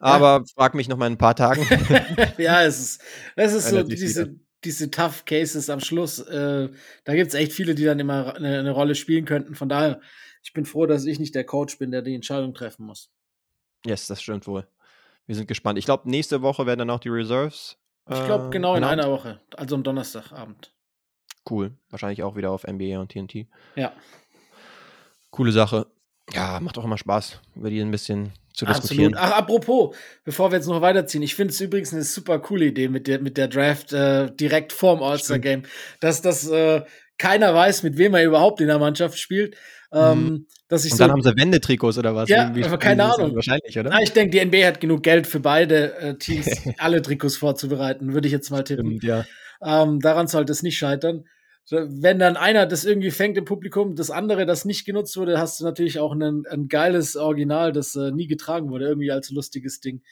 Aber frag mich noch mal in ein paar Tagen. ja, es ist, es ist so diese, diese Tough Cases am Schluss. Äh, da gibt es echt viele, die dann immer eine, eine Rolle spielen könnten. Von daher, ich bin froh, dass ich nicht der Coach bin, der die Entscheidung treffen muss. yes, das stimmt wohl. Wir sind gespannt. Ich glaube, nächste Woche werden dann auch die Reserves. Ich glaube, äh, genau in einer Woche, also am Donnerstagabend. Cool. Wahrscheinlich auch wieder auf NBA und TNT. Ja, Coole Sache. Ja, macht auch immer Spaß, über die ein bisschen zu diskutieren. absolut. Ach, apropos, bevor wir jetzt noch weiterziehen, ich finde es übrigens eine super coole Idee mit der, mit der Draft äh, direkt vorm All-Star-Game, dass das äh, keiner weiß, mit wem er überhaupt in der Mannschaft spielt. Ähm, dass ich Mhm. Und so dann haben sie Wendetrikots oder was? Ja, aber keine? Ahnung. Wahrscheinlich, oder? Na, ich denke, die NBA hat genug Geld für beide äh, Teams, alle Trikots vorzubereiten, würde ich jetzt mal tippen. Stimmt, ja. Ähm, daran sollte es nicht scheitern. Wenn dann einer das irgendwie fängt im Publikum, das andere, das nicht genutzt wurde, hast du natürlich auch ein, ein geiles Original, das äh, nie getragen wurde, irgendwie als lustiges Ding.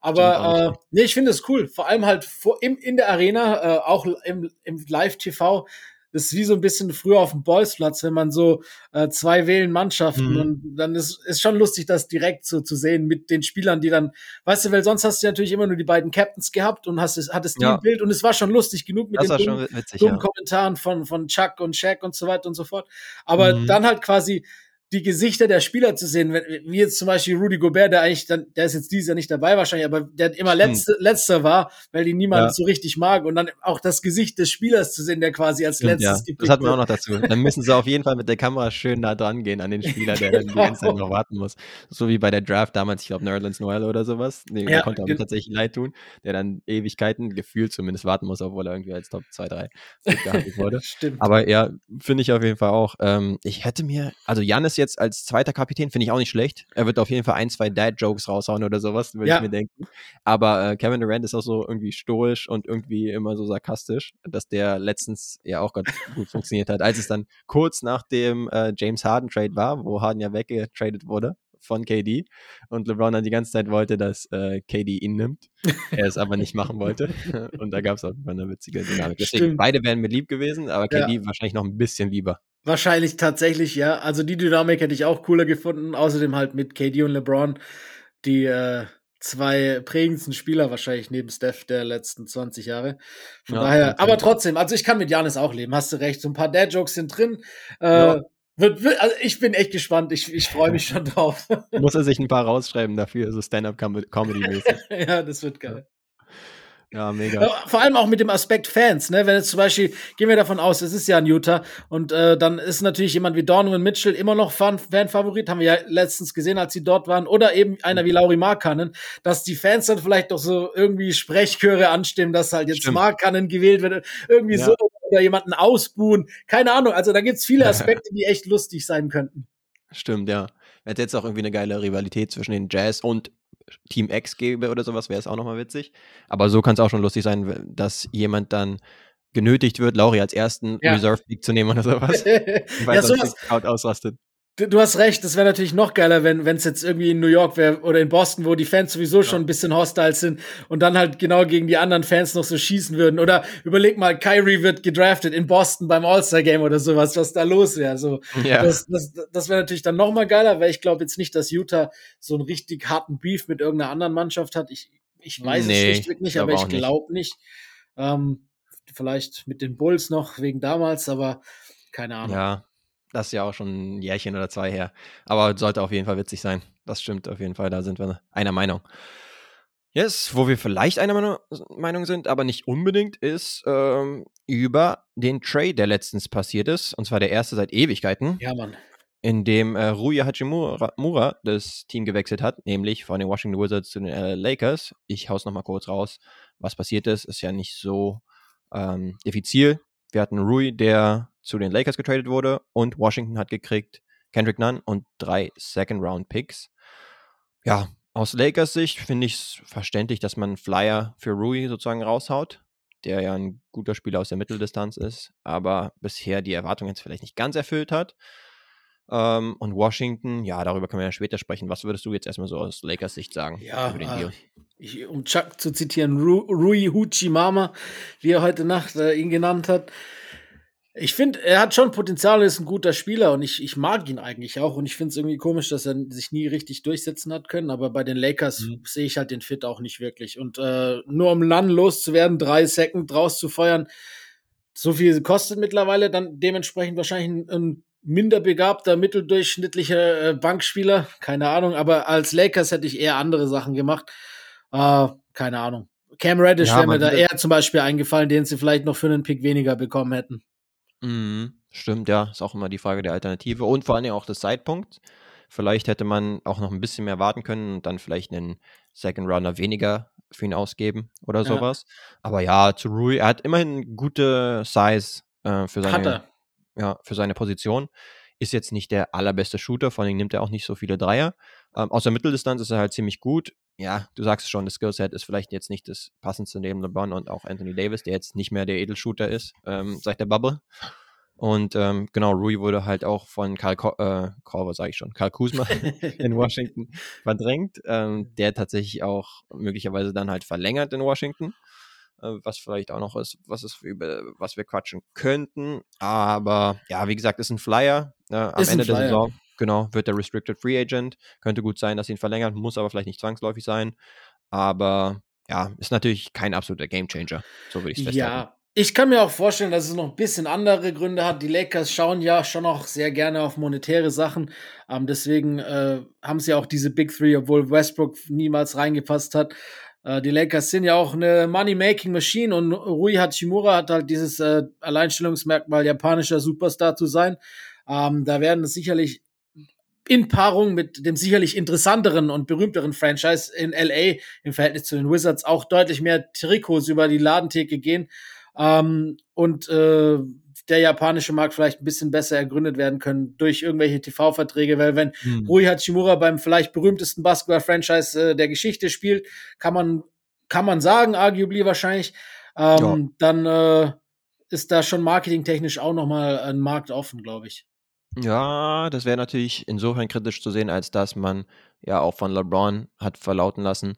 Aber äh, nee, ich finde es cool. Vor allem halt vor, im, in der Arena, äh, auch im, im Live-TV, ist wie so ein bisschen früher auf dem Bolzplatz, wenn man so äh, zwei wählen Mannschaften mhm. und dann ist, ist schon lustig, das direkt so zu sehen mit den Spielern, die dann, weißt du, weil sonst hast du natürlich immer nur die beiden Captains gehabt und hast es, hattest ja. die Bild und es war schon lustig genug mit das den dummen, witzig, dummen ja. Kommentaren von, von Chuck und Shaq und so weiter und so fort. Aber mhm. dann halt quasi die Gesichter der Spieler zu sehen, wie jetzt zum Beispiel Rudy Gobert, der eigentlich dann, der ist jetzt dieses Jahr nicht dabei wahrscheinlich, aber der immer letzte, letzter war, weil ihn niemand ja. so richtig mag und dann auch das Gesicht des Spielers zu sehen, der quasi als Stimmt, letztes ja. Das hatten wir auch noch dazu. Dann müssen sie auf jeden Fall mit der Kamera schön nah dran gehen an den Spieler, der genau. dann die ganze Zeit noch warten muss. So wie bei der Draft damals, ich glaube Nerlens Noel oder sowas. Nee, ja, der konnte aber tatsächlich leid tun, der dann Ewigkeiten gefühlt zumindest warten muss, obwohl er irgendwie als Top 2, 3 gehandelt wurde. Stimmt. Aber ja, finde ich auf jeden Fall auch. Ähm, ich hätte mir, also Jan ist jetzt als zweiter Kapitän finde ich auch nicht schlecht. Er wird auf jeden Fall ein, zwei Dad-Jokes raushauen oder sowas, würde ja. ich mir denken. Aber äh, Kevin Durant ist auch so irgendwie stoisch und irgendwie immer so sarkastisch, dass der letztens ja auch ganz gut funktioniert hat. Als es dann kurz nach dem äh, James Harden-Trade war, wo Harden ja weggetradet wurde von KD und LeBron dann die ganze Zeit wollte, dass äh, KD ihn nimmt. Er es aber nicht machen wollte. und da gab es auch eine witzige Dynamik. Deswegen, Stimmt. beide wären mir lieb gewesen, aber KD ja. wahrscheinlich noch ein bisschen lieber. Wahrscheinlich tatsächlich, ja. Also die Dynamik hätte ich auch cooler gefunden. Außerdem halt mit KD und LeBron, die äh, zwei prägendsten Spieler wahrscheinlich neben Steph der letzten 20 Jahre. Von ja, daher, okay. aber trotzdem, also ich kann mit Janis auch leben, hast du recht. So ein paar Dad-Jokes sind drin. Äh, ja. wird, wird, also ich bin echt gespannt. Ich, ich freue mich schon drauf. Muss er sich ein paar rausschreiben dafür, so Stand-up-Comedy-mäßig. ja, das wird geil. Ja, mega. Vor allem auch mit dem Aspekt Fans, ne? Wenn jetzt zum Beispiel, gehen wir davon aus, es ist ja ein Utah und äh, dann ist natürlich jemand wie Donovan Mitchell immer noch Fan-Favorit, haben wir ja letztens gesehen, als sie dort waren, oder eben einer wie Lauri Markkanen, dass die Fans dann vielleicht doch so irgendwie Sprechchöre anstimmen, dass halt jetzt Markkanen gewählt wird, irgendwie ja. so oder jemanden ausbuhen. Keine Ahnung. Also da gibt's viele Aspekte, die echt lustig sein könnten. Stimmt, ja. Hätte jetzt auch irgendwie eine geile Rivalität zwischen den Jazz und Team X gäbe oder sowas, wäre es auch nochmal witzig. Aber so kann es auch schon lustig sein, dass jemand dann genötigt wird, Lauri als ersten ja. Reserve Pick zu nehmen oder sowas. weil ja, sowas, ausrastet. Du, hast recht, das wäre natürlich noch geiler, wenn es jetzt irgendwie in New York wäre oder in Boston, wo die Fans sowieso schon ein bisschen hostile sind und dann halt genau gegen die anderen Fans noch so schießen würden. Oder überleg mal, Kyrie wird gedraftet in Boston beim All-Star-Game oder sowas, was da los wäre. So, ja. Das, das, das wäre natürlich dann noch mal geiler, weil ich glaube jetzt nicht, dass Utah so einen richtig harten Beef mit irgendeiner anderen Mannschaft hat. Ich, ich weiß nee, es schlichtweg nicht, aber ich glaube nicht. Ähm, vielleicht mit den Bulls noch wegen damals, aber keine Ahnung. Ja, das ist ja auch schon ein Jährchen oder zwei her. Aber sollte auf jeden Fall witzig sein. Das stimmt auf jeden Fall. Da sind wir einer Meinung. Yes, wo wir vielleicht einer Meinung sind, aber nicht unbedingt, ist ähm, über den Trade, der letztens passiert ist. Und zwar der erste seit Ewigkeiten. Ja, Mann. In dem äh, Ruya Hachimura das Team gewechselt hat, nämlich von den Washington Wizards zu den LA Lakers. Ich hau's nochmal kurz raus, was passiert ist. Ist ja nicht so ähm, diffizil. Wir hatten Rui, der zu den Lakers getradet wurde und Washington hat gekriegt Kendrick Nunn und drei Second-Round-Picks. Ja, aus Lakers Sicht finde ich es verständlich, dass man Flyer für Rui sozusagen raushaut, der ja ein guter Spieler aus der Mitteldistanz ist, aber bisher die Erwartungen jetzt vielleicht nicht ganz erfüllt hat. Ähm, und Washington, ja, darüber können wir ja später sprechen. Was würdest du jetzt erstmal so aus Lakers Sicht sagen ja? Äh, ich, um Chuck zu zitieren, Ru Rui Huchimama, wie er heute Nacht äh, ihn genannt hat. Ich finde, er hat schon Potenzial, er ist ein guter Spieler und ich, ich mag ihn eigentlich auch. Und ich finde es irgendwie komisch, dass er sich nie richtig durchsetzen hat können. Aber bei den Lakers mhm. sehe ich halt den Fit auch nicht wirklich. Und äh, nur um Land loszuwerden, drei Second draus zu feuern, so viel kostet mittlerweile dann dementsprechend wahrscheinlich ein, ein minder begabter, mitteldurchschnittlicher äh, Bankspieler. Keine Ahnung. Aber als Lakers hätte ich eher andere Sachen gemacht. Äh, keine Ahnung. Cam Reddish ja, wäre mir da eher zum Beispiel eingefallen, den sie vielleicht noch für einen Pick weniger bekommen hätten. Mhm. Stimmt, ja, ist auch immer die Frage der Alternative und vor allen Dingen auch des Zeitpunkts. Vielleicht hätte man auch noch ein bisschen mehr warten können und dann vielleicht einen Second Runner weniger für ihn ausgeben oder Ja. sowas. Aber ja, zu Rui, er hat immerhin gute Size äh, für seine, ja, für seine Position. Ist jetzt nicht der allerbeste Shooter, vor allem nimmt er auch nicht so viele Dreier. Ähm, aus der Mitteldistanz ist er halt ziemlich gut. Ja, du sagst es schon, das Skillset ist vielleicht jetzt nicht das passendste neben LeBron und auch Anthony Davis, der jetzt nicht mehr der Edelshooter ist ähm, seit der Bubble. Und ähm, genau, Rui wurde halt auch von Karl Ko äh, Korver, sage ich schon, Karl Kuzma in Washington verdrängt, ähm, der tatsächlich auch möglicherweise dann halt verlängert in Washington. äh, was vielleicht auch noch ist, was ist über was wir quatschen könnten. Aber ja, wie gesagt, ist ein Flyer. Äh, am Ist Ende der. Saison, genau, wird der Restricted Free Agent. Könnte gut sein, dass sie ihn verlängern, muss aber vielleicht nicht zwangsläufig sein. Aber ja, ist natürlich kein absoluter Gamechanger. So würde ich es festhalten. Ja, ich kann mir auch vorstellen, dass es noch ein bisschen andere Gründe hat. Die Lakers schauen ja schon auch sehr gerne auf monetäre Sachen. Ähm, deswegen äh, haben sie auch diese Big Three, obwohl Westbrook niemals reingepasst hat. Äh, die Lakers sind ja auch eine Money-Making-Machine und Rui Hachimura hat halt dieses äh, Alleinstellungsmerkmal, japanischer Superstar zu sein. Ähm, da werden es sicherlich in Paarung mit dem sicherlich interessanteren und berühmteren Franchise in LA im Verhältnis zu den Wizards auch deutlich mehr Trikots über die Ladentheke gehen ähm, und äh, der japanische Markt vielleicht ein bisschen besser ergründet werden können durch irgendwelche TV-Verträge, weil wenn Hm. Rui Hachimura beim vielleicht berühmtesten Basketball-Franchise äh, der Geschichte spielt, kann man, kann man sagen, arguably wahrscheinlich, ähm, dann äh, ist da schon marketingtechnisch auch nochmal ein Markt offen, glaube ich. Ja, das wäre natürlich insofern kritisch zu sehen, als dass man ja auch von LeBron hat verlauten lassen,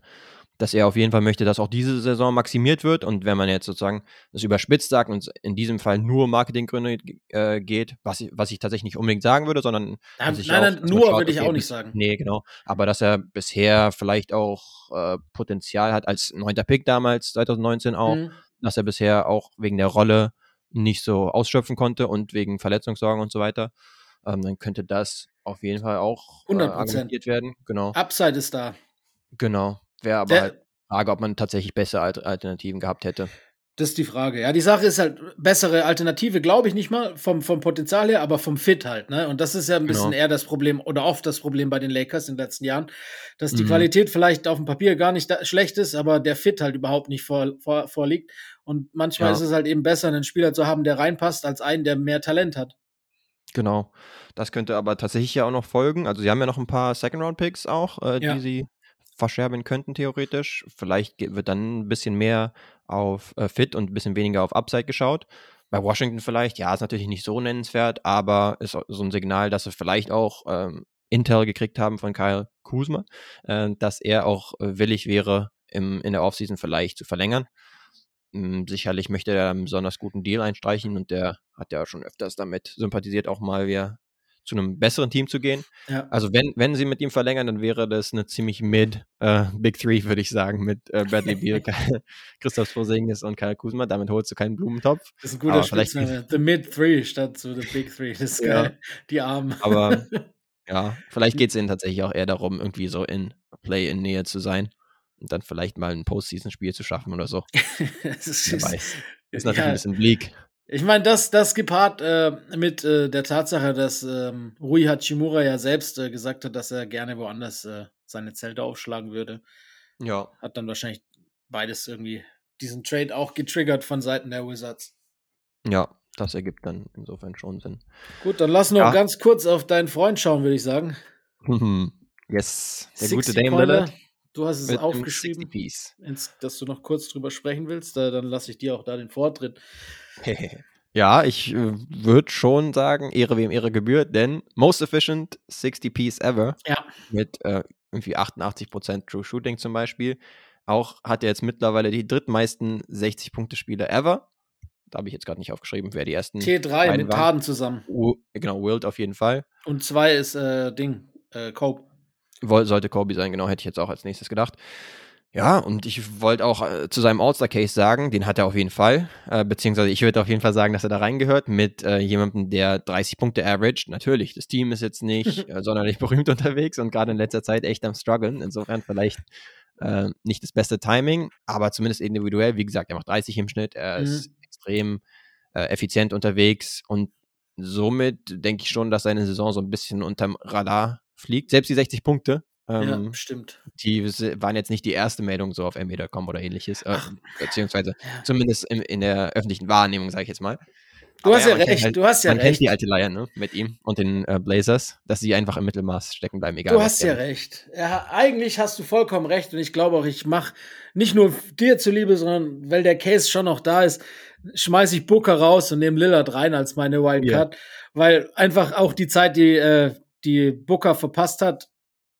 dass er auf jeden Fall möchte, dass auch diese Saison maximiert wird. Und wenn man jetzt sozusagen das überspitzt sagt und in diesem Fall nur Marketinggründe äh, geht, was ich, was ich tatsächlich nicht unbedingt sagen würde, sondern Nein, nein, auch- nein, nur schaut, würde ich auch nicht sagen. Nee, genau. Aber dass er bisher vielleicht auch äh, Potenzial hat als neunter Pick damals, 2019 auch, Mhm. dass er bisher auch wegen der Rolle nicht so ausschöpfen konnte und wegen Verletzungssorgen und so weiter, ähm, dann könnte das auf jeden Fall auch äh, 100%. argumentiert werden. Genau, Upside ist da. genau. Wäre aber Der- halt Frage, ob man tatsächlich bessere Alter- Alternativen gehabt hätte. Das ist die Frage. Ja, die Sache ist halt, bessere Alternative glaube ich nicht mal vom, vom Potenzial her, aber vom Fit halt. Ne? Und das ist ja ein bisschen Genau. eher das Problem oder oft das Problem bei den Lakers in den letzten Jahren, dass die Mhm. Qualität vielleicht auf dem Papier gar nicht da, schlecht ist, aber der Fit halt überhaupt nicht vor, vor, vorliegt. Und manchmal Ja. ist es halt eben besser, einen Spieler zu haben, der reinpasst, als einen, der mehr Talent hat. Genau. Das könnte aber tatsächlich ja auch noch folgen. Also sie haben ja noch ein paar Second-Round-Picks auch, äh, Ja. die sie verscherben könnten, theoretisch. Vielleicht wird dann ein bisschen mehr auf äh, Fit und ein bisschen weniger auf Upside geschaut. Bei Washington vielleicht, ja, ist natürlich nicht so nennenswert, aber ist so ein Signal, dass sie vielleicht auch ähm, Intel gekriegt haben von Kyle Kuzma, äh, dass er auch äh, willig wäre, im, in der Offseason vielleicht zu verlängern. Mm, Sicherlich möchte er einen besonders guten Deal einstreichen und der hat ja schon öfters damit sympathisiert, auch mal wieder zu einem besseren Team zu gehen. Ja. Also wenn, wenn sie mit ihm verlängern, dann wäre das eine ziemlich mid äh, Big Three, würde ich sagen, mit äh, Bradley Beal, Christoph Porzingis und Kyle Kuzma. Damit holst du keinen Blumentopf. Das ist ein guter Spitzname. The Mid Three statt so The Big Three. Das ist Ja. geil. Die Armen. Aber ja, vielleicht geht es ihnen tatsächlich auch eher darum, irgendwie so in Play-in-Nähe zu sein und dann vielleicht mal ein Postseason-Spiel zu schaffen oder so. das ist, Wer weiß. Ist natürlich ja. ein bisschen bleak. Ich meine, das, das gepaart äh, mit äh, der Tatsache, dass ähm, Rui Hachimura ja selbst äh, gesagt hat, dass er gerne woanders äh, seine Zelte aufschlagen würde, Ja. hat dann wahrscheinlich beides irgendwie diesen Trade auch getriggert von Seiten der Wizards. Ja, das ergibt dann insofern schon Sinn. Gut, dann lass noch Ja. ganz kurz auf deinen Freund schauen, würde ich sagen. yes, der gute 60 Dame. Lillard. Du hast es aufgeschrieben, 60 Piece. ins, dass du noch kurz drüber sprechen willst. Da, dann lasse ich dir auch da den Vortritt. ja, ich äh, würde schon sagen, Ehre wem Ehre gebührt, denn most efficient 60 Piece ever Ja. mit äh, irgendwie 88% True Shooting zum Beispiel. Auch hat er jetzt mittlerweile die drittmeisten 60-Punkte-Spiele ever. Da habe ich jetzt gerade nicht aufgeschrieben, wer die ersten. T3 beiden mit. Taden zusammen. U genau, Wild auf jeden Fall. Und zwei ist äh, Ding, äh, Cope. Sollte Kobe sein, genau, hätte ich jetzt auch als nächstes gedacht. Ja, und ich wollte auch äh, zu seinem All-Star-Case sagen, den hat er auf jeden Fall. Äh, beziehungsweise ich würde auf jeden Fall sagen, dass er da reingehört mit äh, jemandem, der 30 Punkte averaged. Natürlich, das Team ist jetzt nicht äh, sonderlich berühmt unterwegs und gerade in letzter Zeit echt am struggeln. Insofern vielleicht äh, nicht das beste Timing, aber zumindest individuell. Wie gesagt, er macht 30 im Schnitt, er Mhm. ist extrem effizient unterwegs und somit denke ich schon, dass seine Saison so ein bisschen unterm Radar fliegt. Selbst die 60 Punkte, ja, ähm, stimmt. die waren jetzt nicht die erste Meldung so auf ME.com oder ähnliches, äh, beziehungsweise Ja. zumindest in, in der öffentlichen Wahrnehmung, sage ich jetzt mal. Du Aber hast ja man kennt recht, halt- du hast ja man kennt recht. die alte Leier ne, mit ihm und den äh, Blazers, dass sie einfach im Mittelmaß stecken bleiben, egal Du hast ja recht. Ja, eigentlich hast du vollkommen recht und ich glaube auch, ich mache nicht nur dir zuliebe, sondern weil der Case schon noch da ist, schmeiße ich Booker raus und nehme Lillard rein als meine Wildcard, weil einfach auch die Zeit, die, äh, die Booker verpasst hat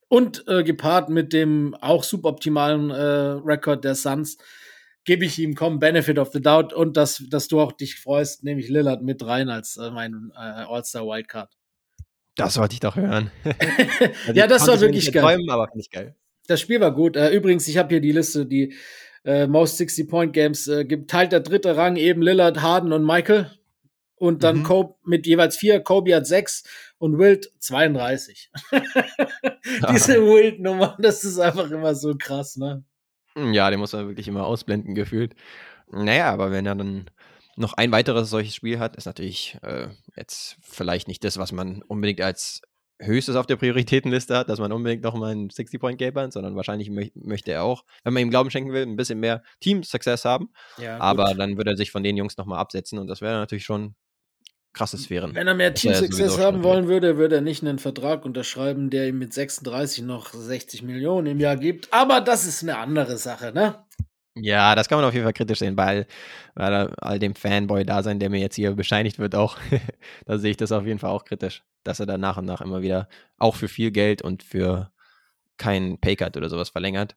und äh, gepaart mit dem auch suboptimalen äh, Rekord der Suns, gebe ich ihm komm Benefit of the Doubt und dass, dass du auch dich freust, nehme ich Lillard mit rein als äh, mein äh, All-Star Wildcard. Das wollte ich doch hören. also ja, das war wirklich geil. Träumen, aber nicht geil. Das Spiel war gut. Äh, übrigens, ich habe hier die Liste, die äh, Most 60-Point-Games äh, geteilt der dritte Rang eben Lillard, Harden und Michael. Und dann mhm. Kobe mit jeweils vier, Kobe hat sechs und Wild 32. Diese Wild-Nummer, das ist einfach immer so krass, ne? Hm, ja, den muss man wirklich immer ausblenden gefühlt. Naja, aber wenn er dann noch ein weiteres solches Spiel hat, ist natürlich äh, jetzt vielleicht nicht das, was man unbedingt als höchstes auf der Prioritätenliste hat, dass man unbedingt noch mal einen 60-Point-Game hat, sondern wahrscheinlich mö möchte er auch, wenn man ihm Glauben schenken will, ein bisschen mehr Team-Success haben. Ja, aber dann würde er sich von den Jungs nochmal absetzen und das wäre natürlich schon krasse Sphären. Wenn er mehr Team Success haben wollen würde, würde er nicht einen Vertrag unterschreiben, der ihm mit 36 noch 60 Millionen im Jahr gibt. Aber das ist eine andere Sache, ne? Ja, das kann man auf jeden Fall kritisch sehen, weil, weil all dem Fanboy-Dasein, der mir jetzt hier bescheinigt wird, auch, da sehe ich das auf jeden Fall auch kritisch, dass er dann nach und nach immer wieder auch für viel Geld und für keinen Paycut oder sowas verlängert.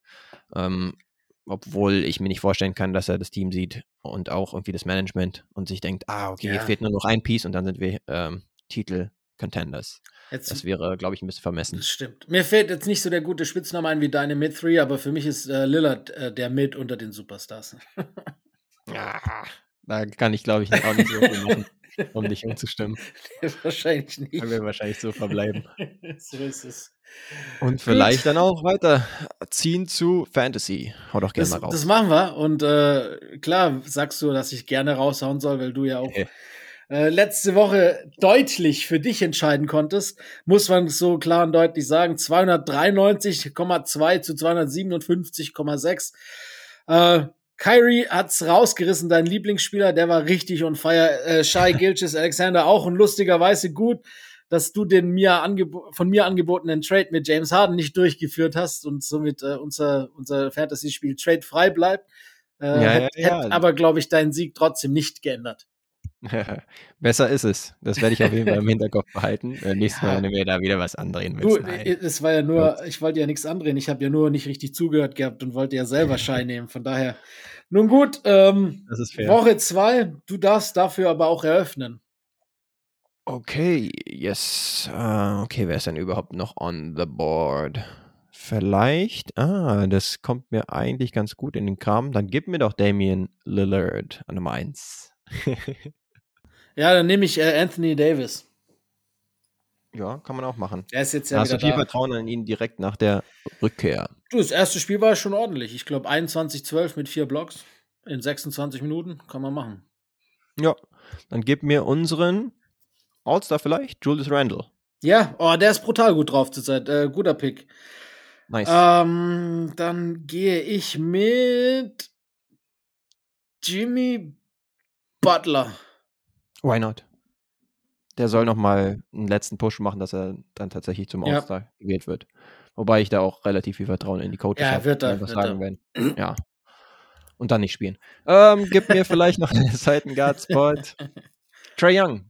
Ähm, obwohl ich mir nicht vorstellen kann, dass er das Team sieht und auch irgendwie das Management und sich denkt, ah, okay, ja. fehlt nur noch ein Piece und dann sind wir ähm, Titel-Contenders. Das wäre, glaube ich, ein bisschen vermessen. Das stimmt. Mir fällt jetzt nicht so der gute Spitzname ein wie deine Mid 3, aber für mich ist äh, Lillard äh, der Mid unter den Superstars. ja, da kann ich, glaube ich, auch nicht so viel machen um dich umzustimmen. wahrscheinlich nicht. Können wir wahrscheinlich so verbleiben. so ist es. Und vielleicht Gut. dann auch weiter ziehen zu Fantasy. Hau doch gerne das, mal raus. Das machen wir. Und äh, klar sagst du, dass ich gerne raushauen soll, weil du ja auch okay. äh, letzte Woche deutlich für dich entscheiden konntest. Muss man so klar und deutlich sagen. 293,2 zu 257,6. Äh, Kyrie hat's rausgerissen, dein Lieblingsspieler, der war richtig on fire. Äh, Shai Gilches Alexander auch und lustigerweise gut, dass du den mir von mir angebotenen Trade mit James Harden nicht durchgeführt hast und somit äh, unser, unser Fantasy-Spiel trade frei bleibt. Äh, ja, hätte, ja, ja. hätte aber, glaube ich, deinen Sieg trotzdem nicht geändert. Besser ist es. Das werde ich auf jeden Fall im Hinterkopf behalten. Äh, nächstes Mal, wenn du mir da wieder was andrehen willst. Du, Nein. es war ja nur, ich wollte ja nichts andrehen. Ich habe ja nur nicht richtig zugehört gehabt und wollte ja selber Schein nehmen. Von daher, nun gut, ähm, Woche zwei. Du darfst dafür aber auch eröffnen. Okay, yes. Uh, okay, wer ist denn überhaupt noch on the board? Vielleicht, ah, das kommt mir eigentlich ganz gut in den Kram. Dann gib mir doch Damian Lillard an Nummer 1. Ja, dann nehme ich äh, Anthony Davis. Ja, kann man auch machen. Er ist jetzt ja da hast du viel da. Vertrauen an ihn direkt nach der Rückkehr. Du, das erste Spiel war schon ordentlich. Ich glaube 21-12 mit vier Blocks in 26 Minuten. Kann man machen. Ja, dann gib mir unseren All-Star vielleicht, Julius Randle. Ja, oh, der ist brutal gut drauf zurzeit. Äh, guter Pick. Nice. Ähm, dann gehe ich mit Jimmy Butler. Why not? Der soll noch mal einen letzten Push machen, dass er dann tatsächlich zum All-Star ja. gewählt wird. Wobei ich da auch relativ viel Vertrauen in die Coaches ja, habe, wird er, was sagen werden. Ja. Und dann nicht spielen. Ähm, gib mir vielleicht noch einen Seiten-Guard-Spot. Trey Young.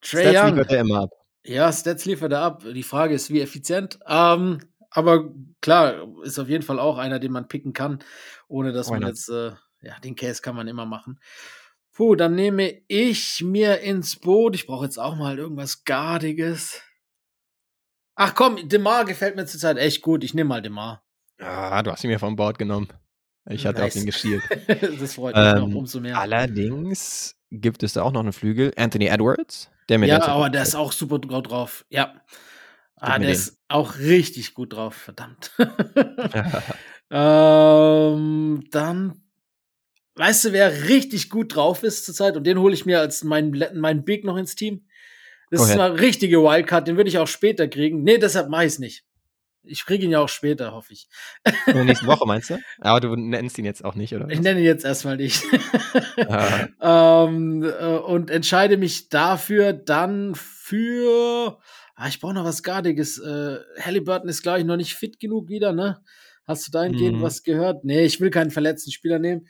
Trey Stats Young. liefert er immer ab. Ja, Stats liefert er ab. Die Frage ist, wie effizient. Ähm, aber klar, ist auf jeden Fall auch einer, den man picken kann, ohne dass Why man not? jetzt, äh, ja, den Case kann man immer machen. Puh, dann nehme ich mir ins Boot. Ich brauche jetzt auch mal irgendwas Gardiges. Ach komm, Demar gefällt mir zurzeit echt gut. Ich nehme mal Demar. Ja, du hast ihn mir vom Bord genommen. Ich hatte nice. auf ihn geschielt. das freut mich ähm, noch umso mehr. Allerdings gibt es da auch noch einen Flügel. Anthony Edwards. Der mit ja, aber der ist auch super gut drauf. Ja. Ah, der ist auch richtig gut drauf. Verdammt. ähm, dann Weißt du, wer richtig gut drauf ist zurzeit? Und den hole ich mir als meinen mein Big noch ins Team. Das ist eine richtige Wildcard, den würde ich auch später kriegen. Nee, deshalb mache ich es nicht. Ich kriege ihn ja auch später, hoffe ich. In der nächsten Woche meinst du? Aber du nennst ihn jetzt auch nicht, oder? Ich nenne ihn jetzt erstmal nicht. Ah. ähm, äh, und entscheide mich dafür dann für. Ah, ich brauche noch was Gardiges. Äh, Halliburton ist, glaube ich, noch nicht fit genug wieder, ne? Hast du dahingehend mhm. was gehört? Nee, ich will keinen verletzten Spieler nehmen.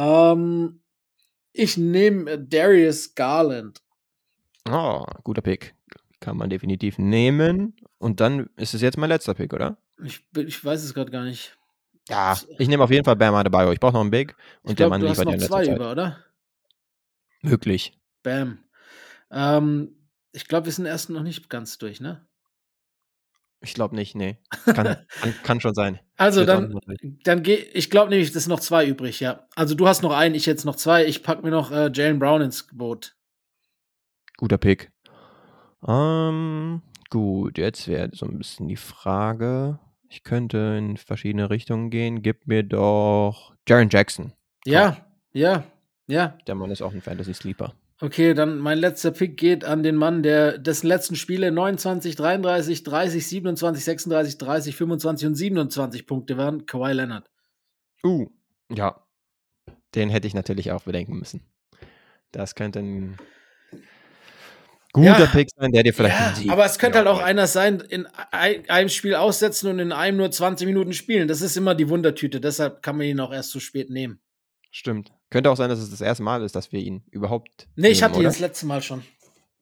Ähm, ich nehme Darius Garland. Oh, guter Pick. Kann man definitiv nehmen. Und dann ist es jetzt mein letzter Pick, oder? Ich, ich weiß es gerade gar nicht. Ja, ich nehme auf jeden Fall Bam Adebayo. Ich brauche noch einen Big und ich der glaub, Mann du hast liefert ja noch in zwei Zeit. über, oder? Möglich. Bam. Ähm, ich glaube, wir sind erst noch nicht ganz durch, ne? Ich glaube nicht, nee. Kann, kann, kann schon sein. Also dann, dann geh, ich glaube nämlich, das sind noch zwei übrig, ja. Also du hast noch einen, ich jetzt noch zwei. Ich pack mir noch äh, Jalen Brown ins Boot. Guter Pick. Ähm, gut, jetzt wäre so ein bisschen die Frage. Ich könnte in verschiedene Richtungen gehen. Gib mir doch Jaron Jackson. Ja, ja, ja. Der Mann ist auch ein Fantasy-Sleeper. Okay, dann mein letzter Pick geht an den Mann, der dessen letzten Spiele 29, 33, 30, 27, 36, 30, 25 und 27 Punkte waren. Kawhi Leonard. Uh, ja. Den hätte ich natürlich auch bedenken müssen. Das könnte ein guter Ja. Pick sein, der dir vielleicht Ja, Sieg aber es könnte halt auch einer sein, in ein- einem Spiel aussetzen und in einem nur 20 Minuten spielen. Das ist immer die Wundertüte. Deshalb kann man ihn auch erst so spät nehmen. Stimmt. Könnte auch sein, dass es das erste Mal ist, dass wir ihn überhaupt. Nee, ich hatte ihn das letzte Mal schon.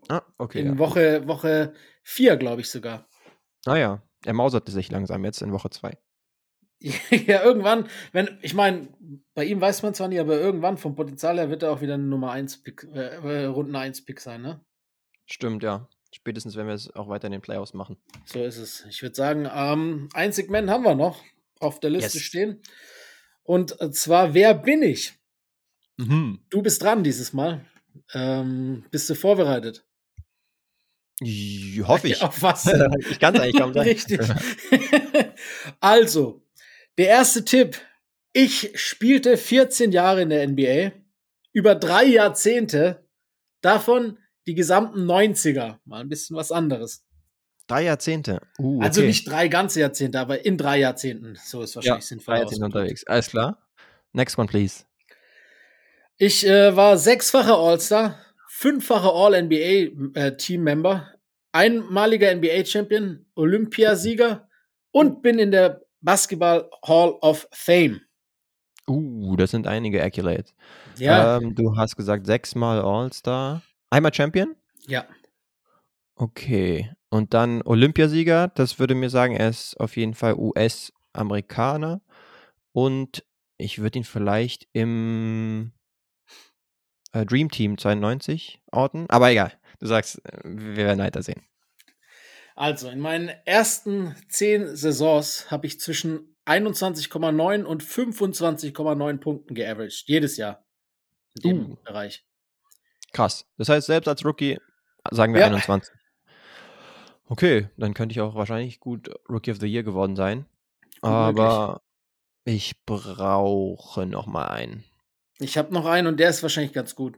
Ah, okay. In Ja. Woche, Woche 4, glaube ich sogar. Ah ja, er mauserte sich langsam jetzt in Woche 2. ja, irgendwann, wenn, ich meine, bei ihm weiß man zwar nicht, aber irgendwann vom Potenzial her wird er auch wieder ein Nummer 1 Pick, äh, äh, Runden 1 Pick sein, ne? Stimmt, ja. Spätestens, wenn wir es auch weiter in den Playoffs machen. So ist es. Ich würde sagen, ähm, ein Segment haben wir noch auf der Liste Yes. stehen. Und zwar, wer bin ich? Mhm. Du bist dran dieses Mal. Ähm, bist du vorbereitet? J- Hoffe ich. Auf was? ich kann es eigentlich kaum sagen. Richtig. also, der erste Tipp. Ich spielte 14 Jahre in der NBA, über drei Jahrzehnte, davon die gesamten 90er. Mal ein bisschen was anderes. Drei Jahrzehnte. Uh, Also okay. nicht drei ganze Jahrzehnte, aber in drei Jahrzehnten. So ist ja, wahrscheinlich sinnvoll. drei Jahrzehnte unterwegs. Alles klar. Next one, please. Ich äh, war sechsfacher All-Star, fünffacher All-NBA-Team-Member, einmaliger NBA-Champion, Olympiasieger und bin in der Basketball Hall of Fame. Uh, das sind einige Accolades. Ja, Ähm, du hast gesagt sechsmal All-Star. Einmal Champion? ja. Okay. Und dann Olympiasieger. Das würde mir sagen, er ist auf jeden Fall US-Amerikaner. Und ich würde ihn vielleicht im äh, Dream Team 92 orten. Aber egal. Du sagst, äh, wir werden weiter sehen. Also, in meinen ersten zehn Saisons habe ich zwischen 21,9 und 25,9 Punkten geaveraged. Jedes Jahr. In dem Uh. Bereich. Krass. Das heißt, selbst als Rookie sagen wir Ja. 21. Okay, dann könnte ich auch wahrscheinlich gut Rookie of the Year geworden sein. Gut möglich. Aber ich brauche noch mal einen. Ich habe noch einen und der ist wahrscheinlich ganz gut.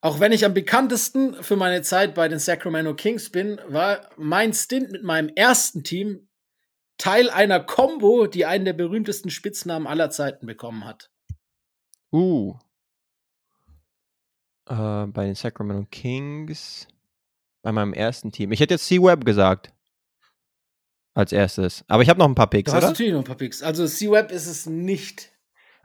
Auch wenn ich am bekanntesten für meine Zeit bei den Sacramento Kings bin, war mein Stint mit meinem ersten Team Teil einer Combo, die einen der berühmtesten Spitznamen aller Zeiten bekommen hat. Uh. Äh, bei den Sacramento Kings. Bei meinem ersten Team. Ich hätte jetzt C-Web gesagt. Als erstes. Aber ich habe noch ein paar Picks, Du hast oder? natürlich noch ein paar Picks. Also C-Web ist es nicht.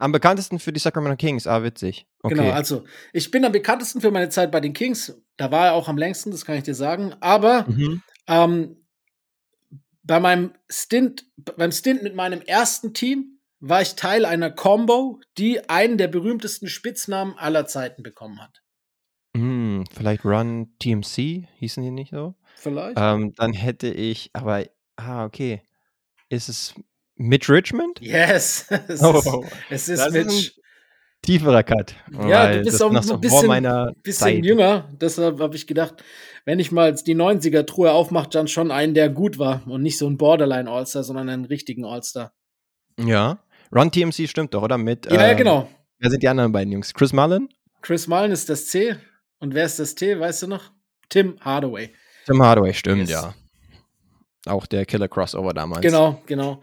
Am bekanntesten für die Sacramento Kings. Ah, witzig. Okay. Genau, also ich bin am bekanntesten für meine Zeit bei den Kings. Da war er auch am längsten, das kann ich dir sagen. Aber mhm. Ähm, bei meinem Stint, beim Stint mit meinem ersten Team war ich Teil einer Combo, die einen der berühmtesten Spitznamen aller Zeiten bekommen hat. Hm, vielleicht Run TMC, hießen die nicht so? Vielleicht? Ähm, dann hätte ich, aber, ah, okay. Ist es Mitch Richmond? yes, es Oh, ist, es ist das ist Mitch. Tieferer Cut. Ja, du bist auch noch ein so vor bisschen- Bisschen jünger, deshalb habe ich gedacht, wenn ich mal die 90er-Truhe aufmache, dann schon einen, der gut war und nicht so ein Borderline-All-Star, sondern einen richtigen All-Star. Ja. Run TMC stimmt doch, oder? Mit, Ja, ja, ähm, genau. Wer sind die anderen beiden Jungs? Chris Mullen? Chris Mullen ist das C. Und wer ist das T, weißt du noch? Tim Hardaway. Tim Hardaway, stimmt, Yes. ja. Auch der Killer-Crossover damals. Genau, genau.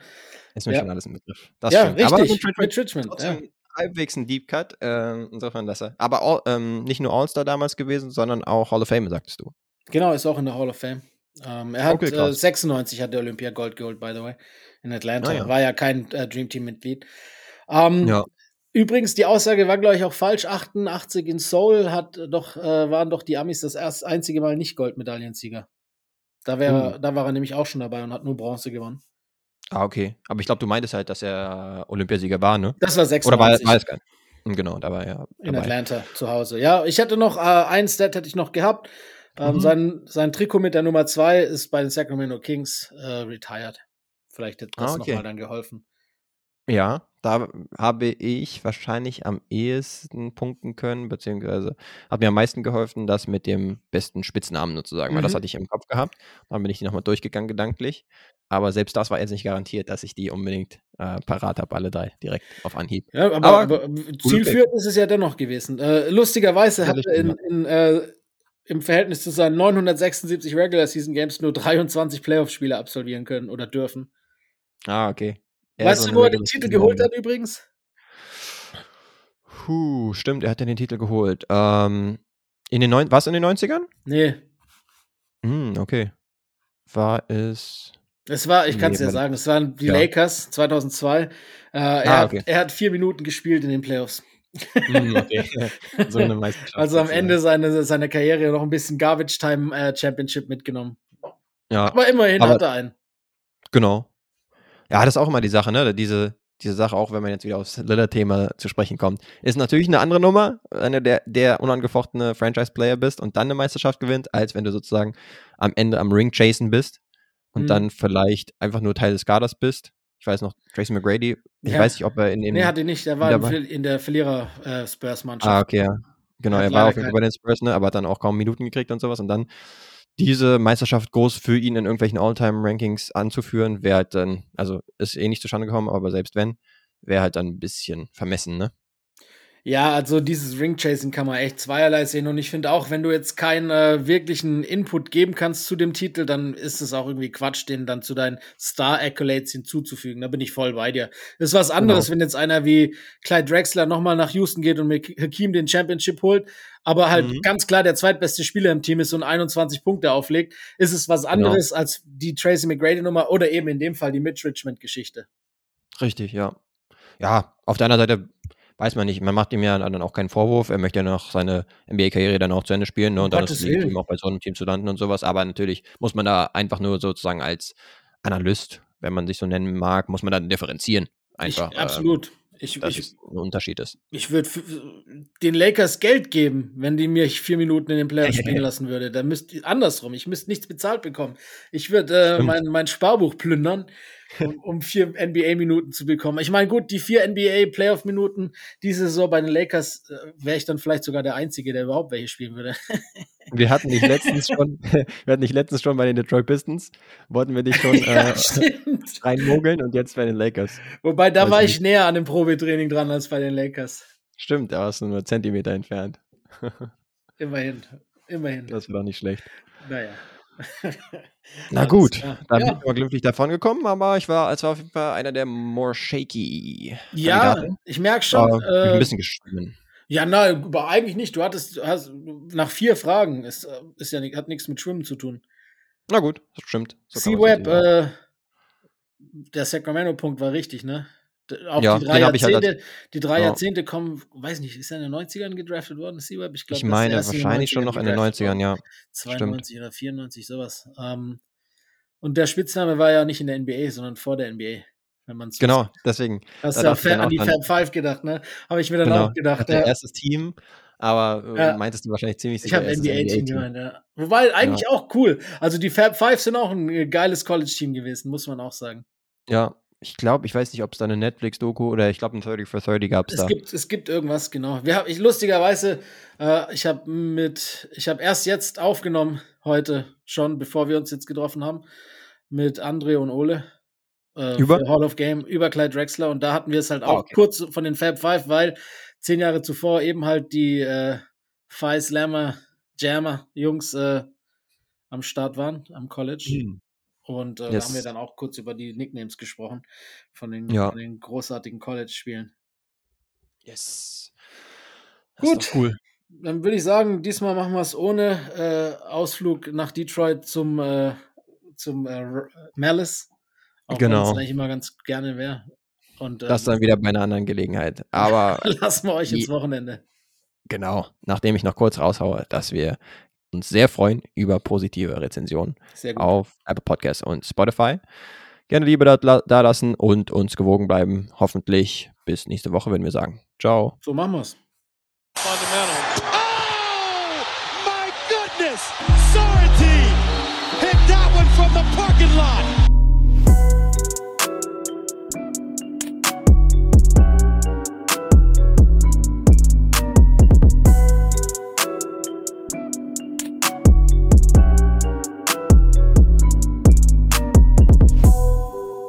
Ist mir Ja. schon alles im Begriff. Das ja, stimmt. Aber richtig. mit Mit Richmond. Ja. halbwegs ein Deep Cut. ähm, insofern, dass er. Aber all, ähm, nicht nur All-Star damals gewesen, sondern auch Hall of Fame, sagtest du. Genau, ist auch in der Hall of Fame. Ähm, er hat Okay, äh, krass. 96 hat der Olympia Gold geholt, by the way, in Atlanta. Ah, ja. War ja kein äh, Dream Team Mitglied. Ähm, Ja. Übrigens, die Aussage war, glaube ich, auch falsch. 88 in Seoul hat doch, äh, waren doch die Amis das erst einzige Mal nicht Goldmedaillensieger. Da, wär, Uh. da war er nämlich auch schon dabei und hat nur Bronze gewonnen. Ah, okay. Aber ich glaube, du meintest halt, dass er Olympiasieger war, ne? Das war 96. Oder war, war es gar nicht? Hm, Genau, da war er in dabei. Atlanta zu Hause. Ja, ich hätte noch äh, ein Stat hätte ich noch gehabt. Ähm, Mhm. sein, sein Trikot mit der Nummer zwei ist bei den Sacramento Kings äh, retired. Vielleicht hätte das Ah, okay. nochmal dann geholfen. Ja, da habe ich wahrscheinlich am ehesten punkten können, beziehungsweise hat mir am meisten geholfen, das mit dem besten Spitznamen sozusagen, weil das Mhm. hatte ich im Kopf gehabt. Dann bin ich die nochmal durchgegangen gedanklich. Aber selbst das war jetzt nicht garantiert, dass ich die unbedingt äh, parat habe, alle drei direkt auf Anhieb. Ja, aber, Aber aber, zielführend ist es ja dennoch gewesen. Äh, lustigerweise hat er in, in, äh, im Verhältnis zu seinen 976 Regular Season Games nur 23 Playoff-Spiele absolvieren können oder dürfen. Ah, okay. Weißt so du, wo er den Titel geholt Moment. hat übrigens? Puh, stimmt, er hat ja den Titel geholt. Ähm, in den neun, was in den 90ern? Nee, Hm, okay. War es. es war, ich kann es Nee, ja sagen, es waren die Ja. Lakers 2002. Äh, er, Ah, hat, okay. er hat vier Minuten gespielt in den Playoffs. Hm, okay. so. Also am. Ende seine, seiner Karriere noch ein bisschen Garbage Time äh, Championship mitgenommen. Ja, Aber immerhin Aber- hat er einen. genau. Ja, das ist auch immer die Sache, ne? Diese, diese Sache, auch wenn man jetzt wieder aufs Lillard-Thema zu sprechen kommt, ist natürlich eine andere Nummer, wenn du der, der unangefochtene Franchise-Player bist und dann eine Meisterschaft gewinnt, als wenn du sozusagen am Ende am Ring chasen bist und Mhm. dann vielleicht einfach nur Teil des Kaders bist. Ich weiß noch, Tracy McGrady, ich Ja. weiß nicht, ob er in dem. Nee, hatte nicht. Er war in der Verlierer-Spurs-Mannschaft. Ah, okay, ja. Genau, Hat er war auf jeden Fall bei den Spurs, ne, aber hat dann auch kaum Minuten gekriegt und sowas. Und dann diese Meisterschaft groß für ihn in irgendwelchen All-Time-Rankings anzuführen, wäre halt dann, also ist eh nicht zustande gekommen, aber selbst wenn, wäre halt dann ein bisschen vermessen, ne? Ja, also dieses Ring-Chasing kann man echt zweierlei sehen. Und ich finde auch, wenn du jetzt keinen äh, wirklichen Input geben kannst zu dem Titel, dann ist es auch irgendwie Quatsch, den dann zu deinen Star-Accolades hinzuzufügen. Da bin ich voll bei dir. Das ist was anderes, Genau. wenn jetzt einer wie Clyde Drexler nochmal nach Houston geht und mit Hakim den Championship holt, aber halt Mhm. ganz klar der zweitbeste Spieler im Team ist und 21 Punkte auflegt, ist es was anderes als die Tracy McGrady-Nummer oder eben in dem Fall die Mitch Richmond-Geschichte. Richtig, ja. Ja, auf der anderen Seite weiß man nicht, man macht ihm ja dann auch keinen Vorwurf, er möchte ja noch seine NBA-Karriere dann auch zu Ende spielen, ne? Und dann ist es Willen. auch bei so einem Team zu landen und sowas. Aber natürlich muss man da einfach nur sozusagen als Analyst, wenn man sich so nennen mag, muss man dann differenzieren. Einfach. ich, äh, absolut. Ich, dass ich, es ein Unterschied ist. Ich würde den Lakers Geld geben, wenn die mir vier Minuten in den Playoffs spielen lassen würde. Da müsst andersrum. Ich müsste nichts bezahlt bekommen. Ich würde äh, mein, mein Sparbuch plündern, um, um vier NBA-Minuten zu bekommen. Ich meine, gut, die vier NBA-Playoff-Minuten diese Saison bei den Lakers äh, wäre ich dann vielleicht sogar der Einzige, der überhaupt welche spielen würde. Wir hatten dich letztens schon, wir hatten dich letztens schon bei den Detroit Pistons, wollten wir dich schon ja, äh, reinmogeln und jetzt bei den Lakers. Wobei, da Weiß war ich näher an dem Probetraining dran als bei den Lakers. Stimmt, da warst du nur Zentimeter entfernt. Immerhin. Immerhin. Das war nicht schlecht. Naja. Na gut, dann Ja. bin ich mal glücklich davon gekommen, aber ich war, es war auf jeden Fall einer der more shaky Ja, Kandidaten. ich merke schon. Äh, ein bisschen geschwommen. Ja, nein, aber eigentlich nicht. Du hattest, hast nach vier Fragen, ist, ist ja, hat nichts mit Schwimmen zu tun. Na gut, das stimmt. So C-Web, äh, der Sacramento-Punkt war richtig, ne? Auch Ja, die drei ich halt Jahrzehnte, die drei Ja. Jahrzehnte kommen, weiß nicht, ist er in den 90ern gedraftet worden? Ich, glaub, ich meine, wahrscheinlich schon 90ern noch in den gedraftet 90ern, worden. ja. 92 oder 94, sowas. Ähm, und der Spitzname war ja nicht in der NBA, sondern vor der NBA. Wenn man's so Genau, deswegen. Hast da du ich dann an die Fab Five gedacht, ne? Habe ich mir dann Genau, auch gedacht. hatte Ja. erstes Team, aber äh, Ja. meintest du wahrscheinlich ziemlich Ich sicher habe erstes NBA-Team gemeint, ja. Wobei eigentlich auch cool. Also die Fab Five sind auch ein äh, geiles College-Team gewesen, muss man auch sagen. Ja, ich glaube, ich weiß nicht, ob es da eine Netflix-Doku oder ich glaube, ein 30 for 30 gab es da. gibt, es gibt irgendwas, genau. Wir hab, ich lustigerweise, äh, ich habe mit, ich habe erst jetzt aufgenommen, heute schon, bevor wir uns jetzt getroffen haben, mit André und Ole. Äh, Über? Hall of Game, über Clyde Drexler. Und da hatten wir es halt Ah, auch okay. kurz von den Fab Five, weil zehn Jahre zuvor eben halt die äh, Phi Slammer, Jammer Jungs äh, am Start waren, am College. Hm. Und äh, da Yes. haben wir dann auch kurz über die Nicknames gesprochen von den, Ja. von den großartigen College-Spielen. Yes. Gut. Ist doch cool. Dann würde ich sagen, diesmal machen wir es ohne äh, Ausflug nach Detroit zum, äh, zum äh, Malice. Auch wenn Genau. es eigentlich immer ganz gerne wäre. Und Das ähm, dann wieder bei einer anderen Gelegenheit. Aber lassen wir euch ins Wochenende. genau, nachdem ich noch kurz raushaue, dass wir uns sehr freuen über positive Rezensionen auf Apple Podcasts und Spotify. Gerne Liebe da, da lassen und uns gewogen bleiben. Hoffentlich bis nächste Woche, wenn wir sagen. Ciao. So machen wir's. Fundamental. Oh, my goodness! Sorrentine hit that one from the parking lot.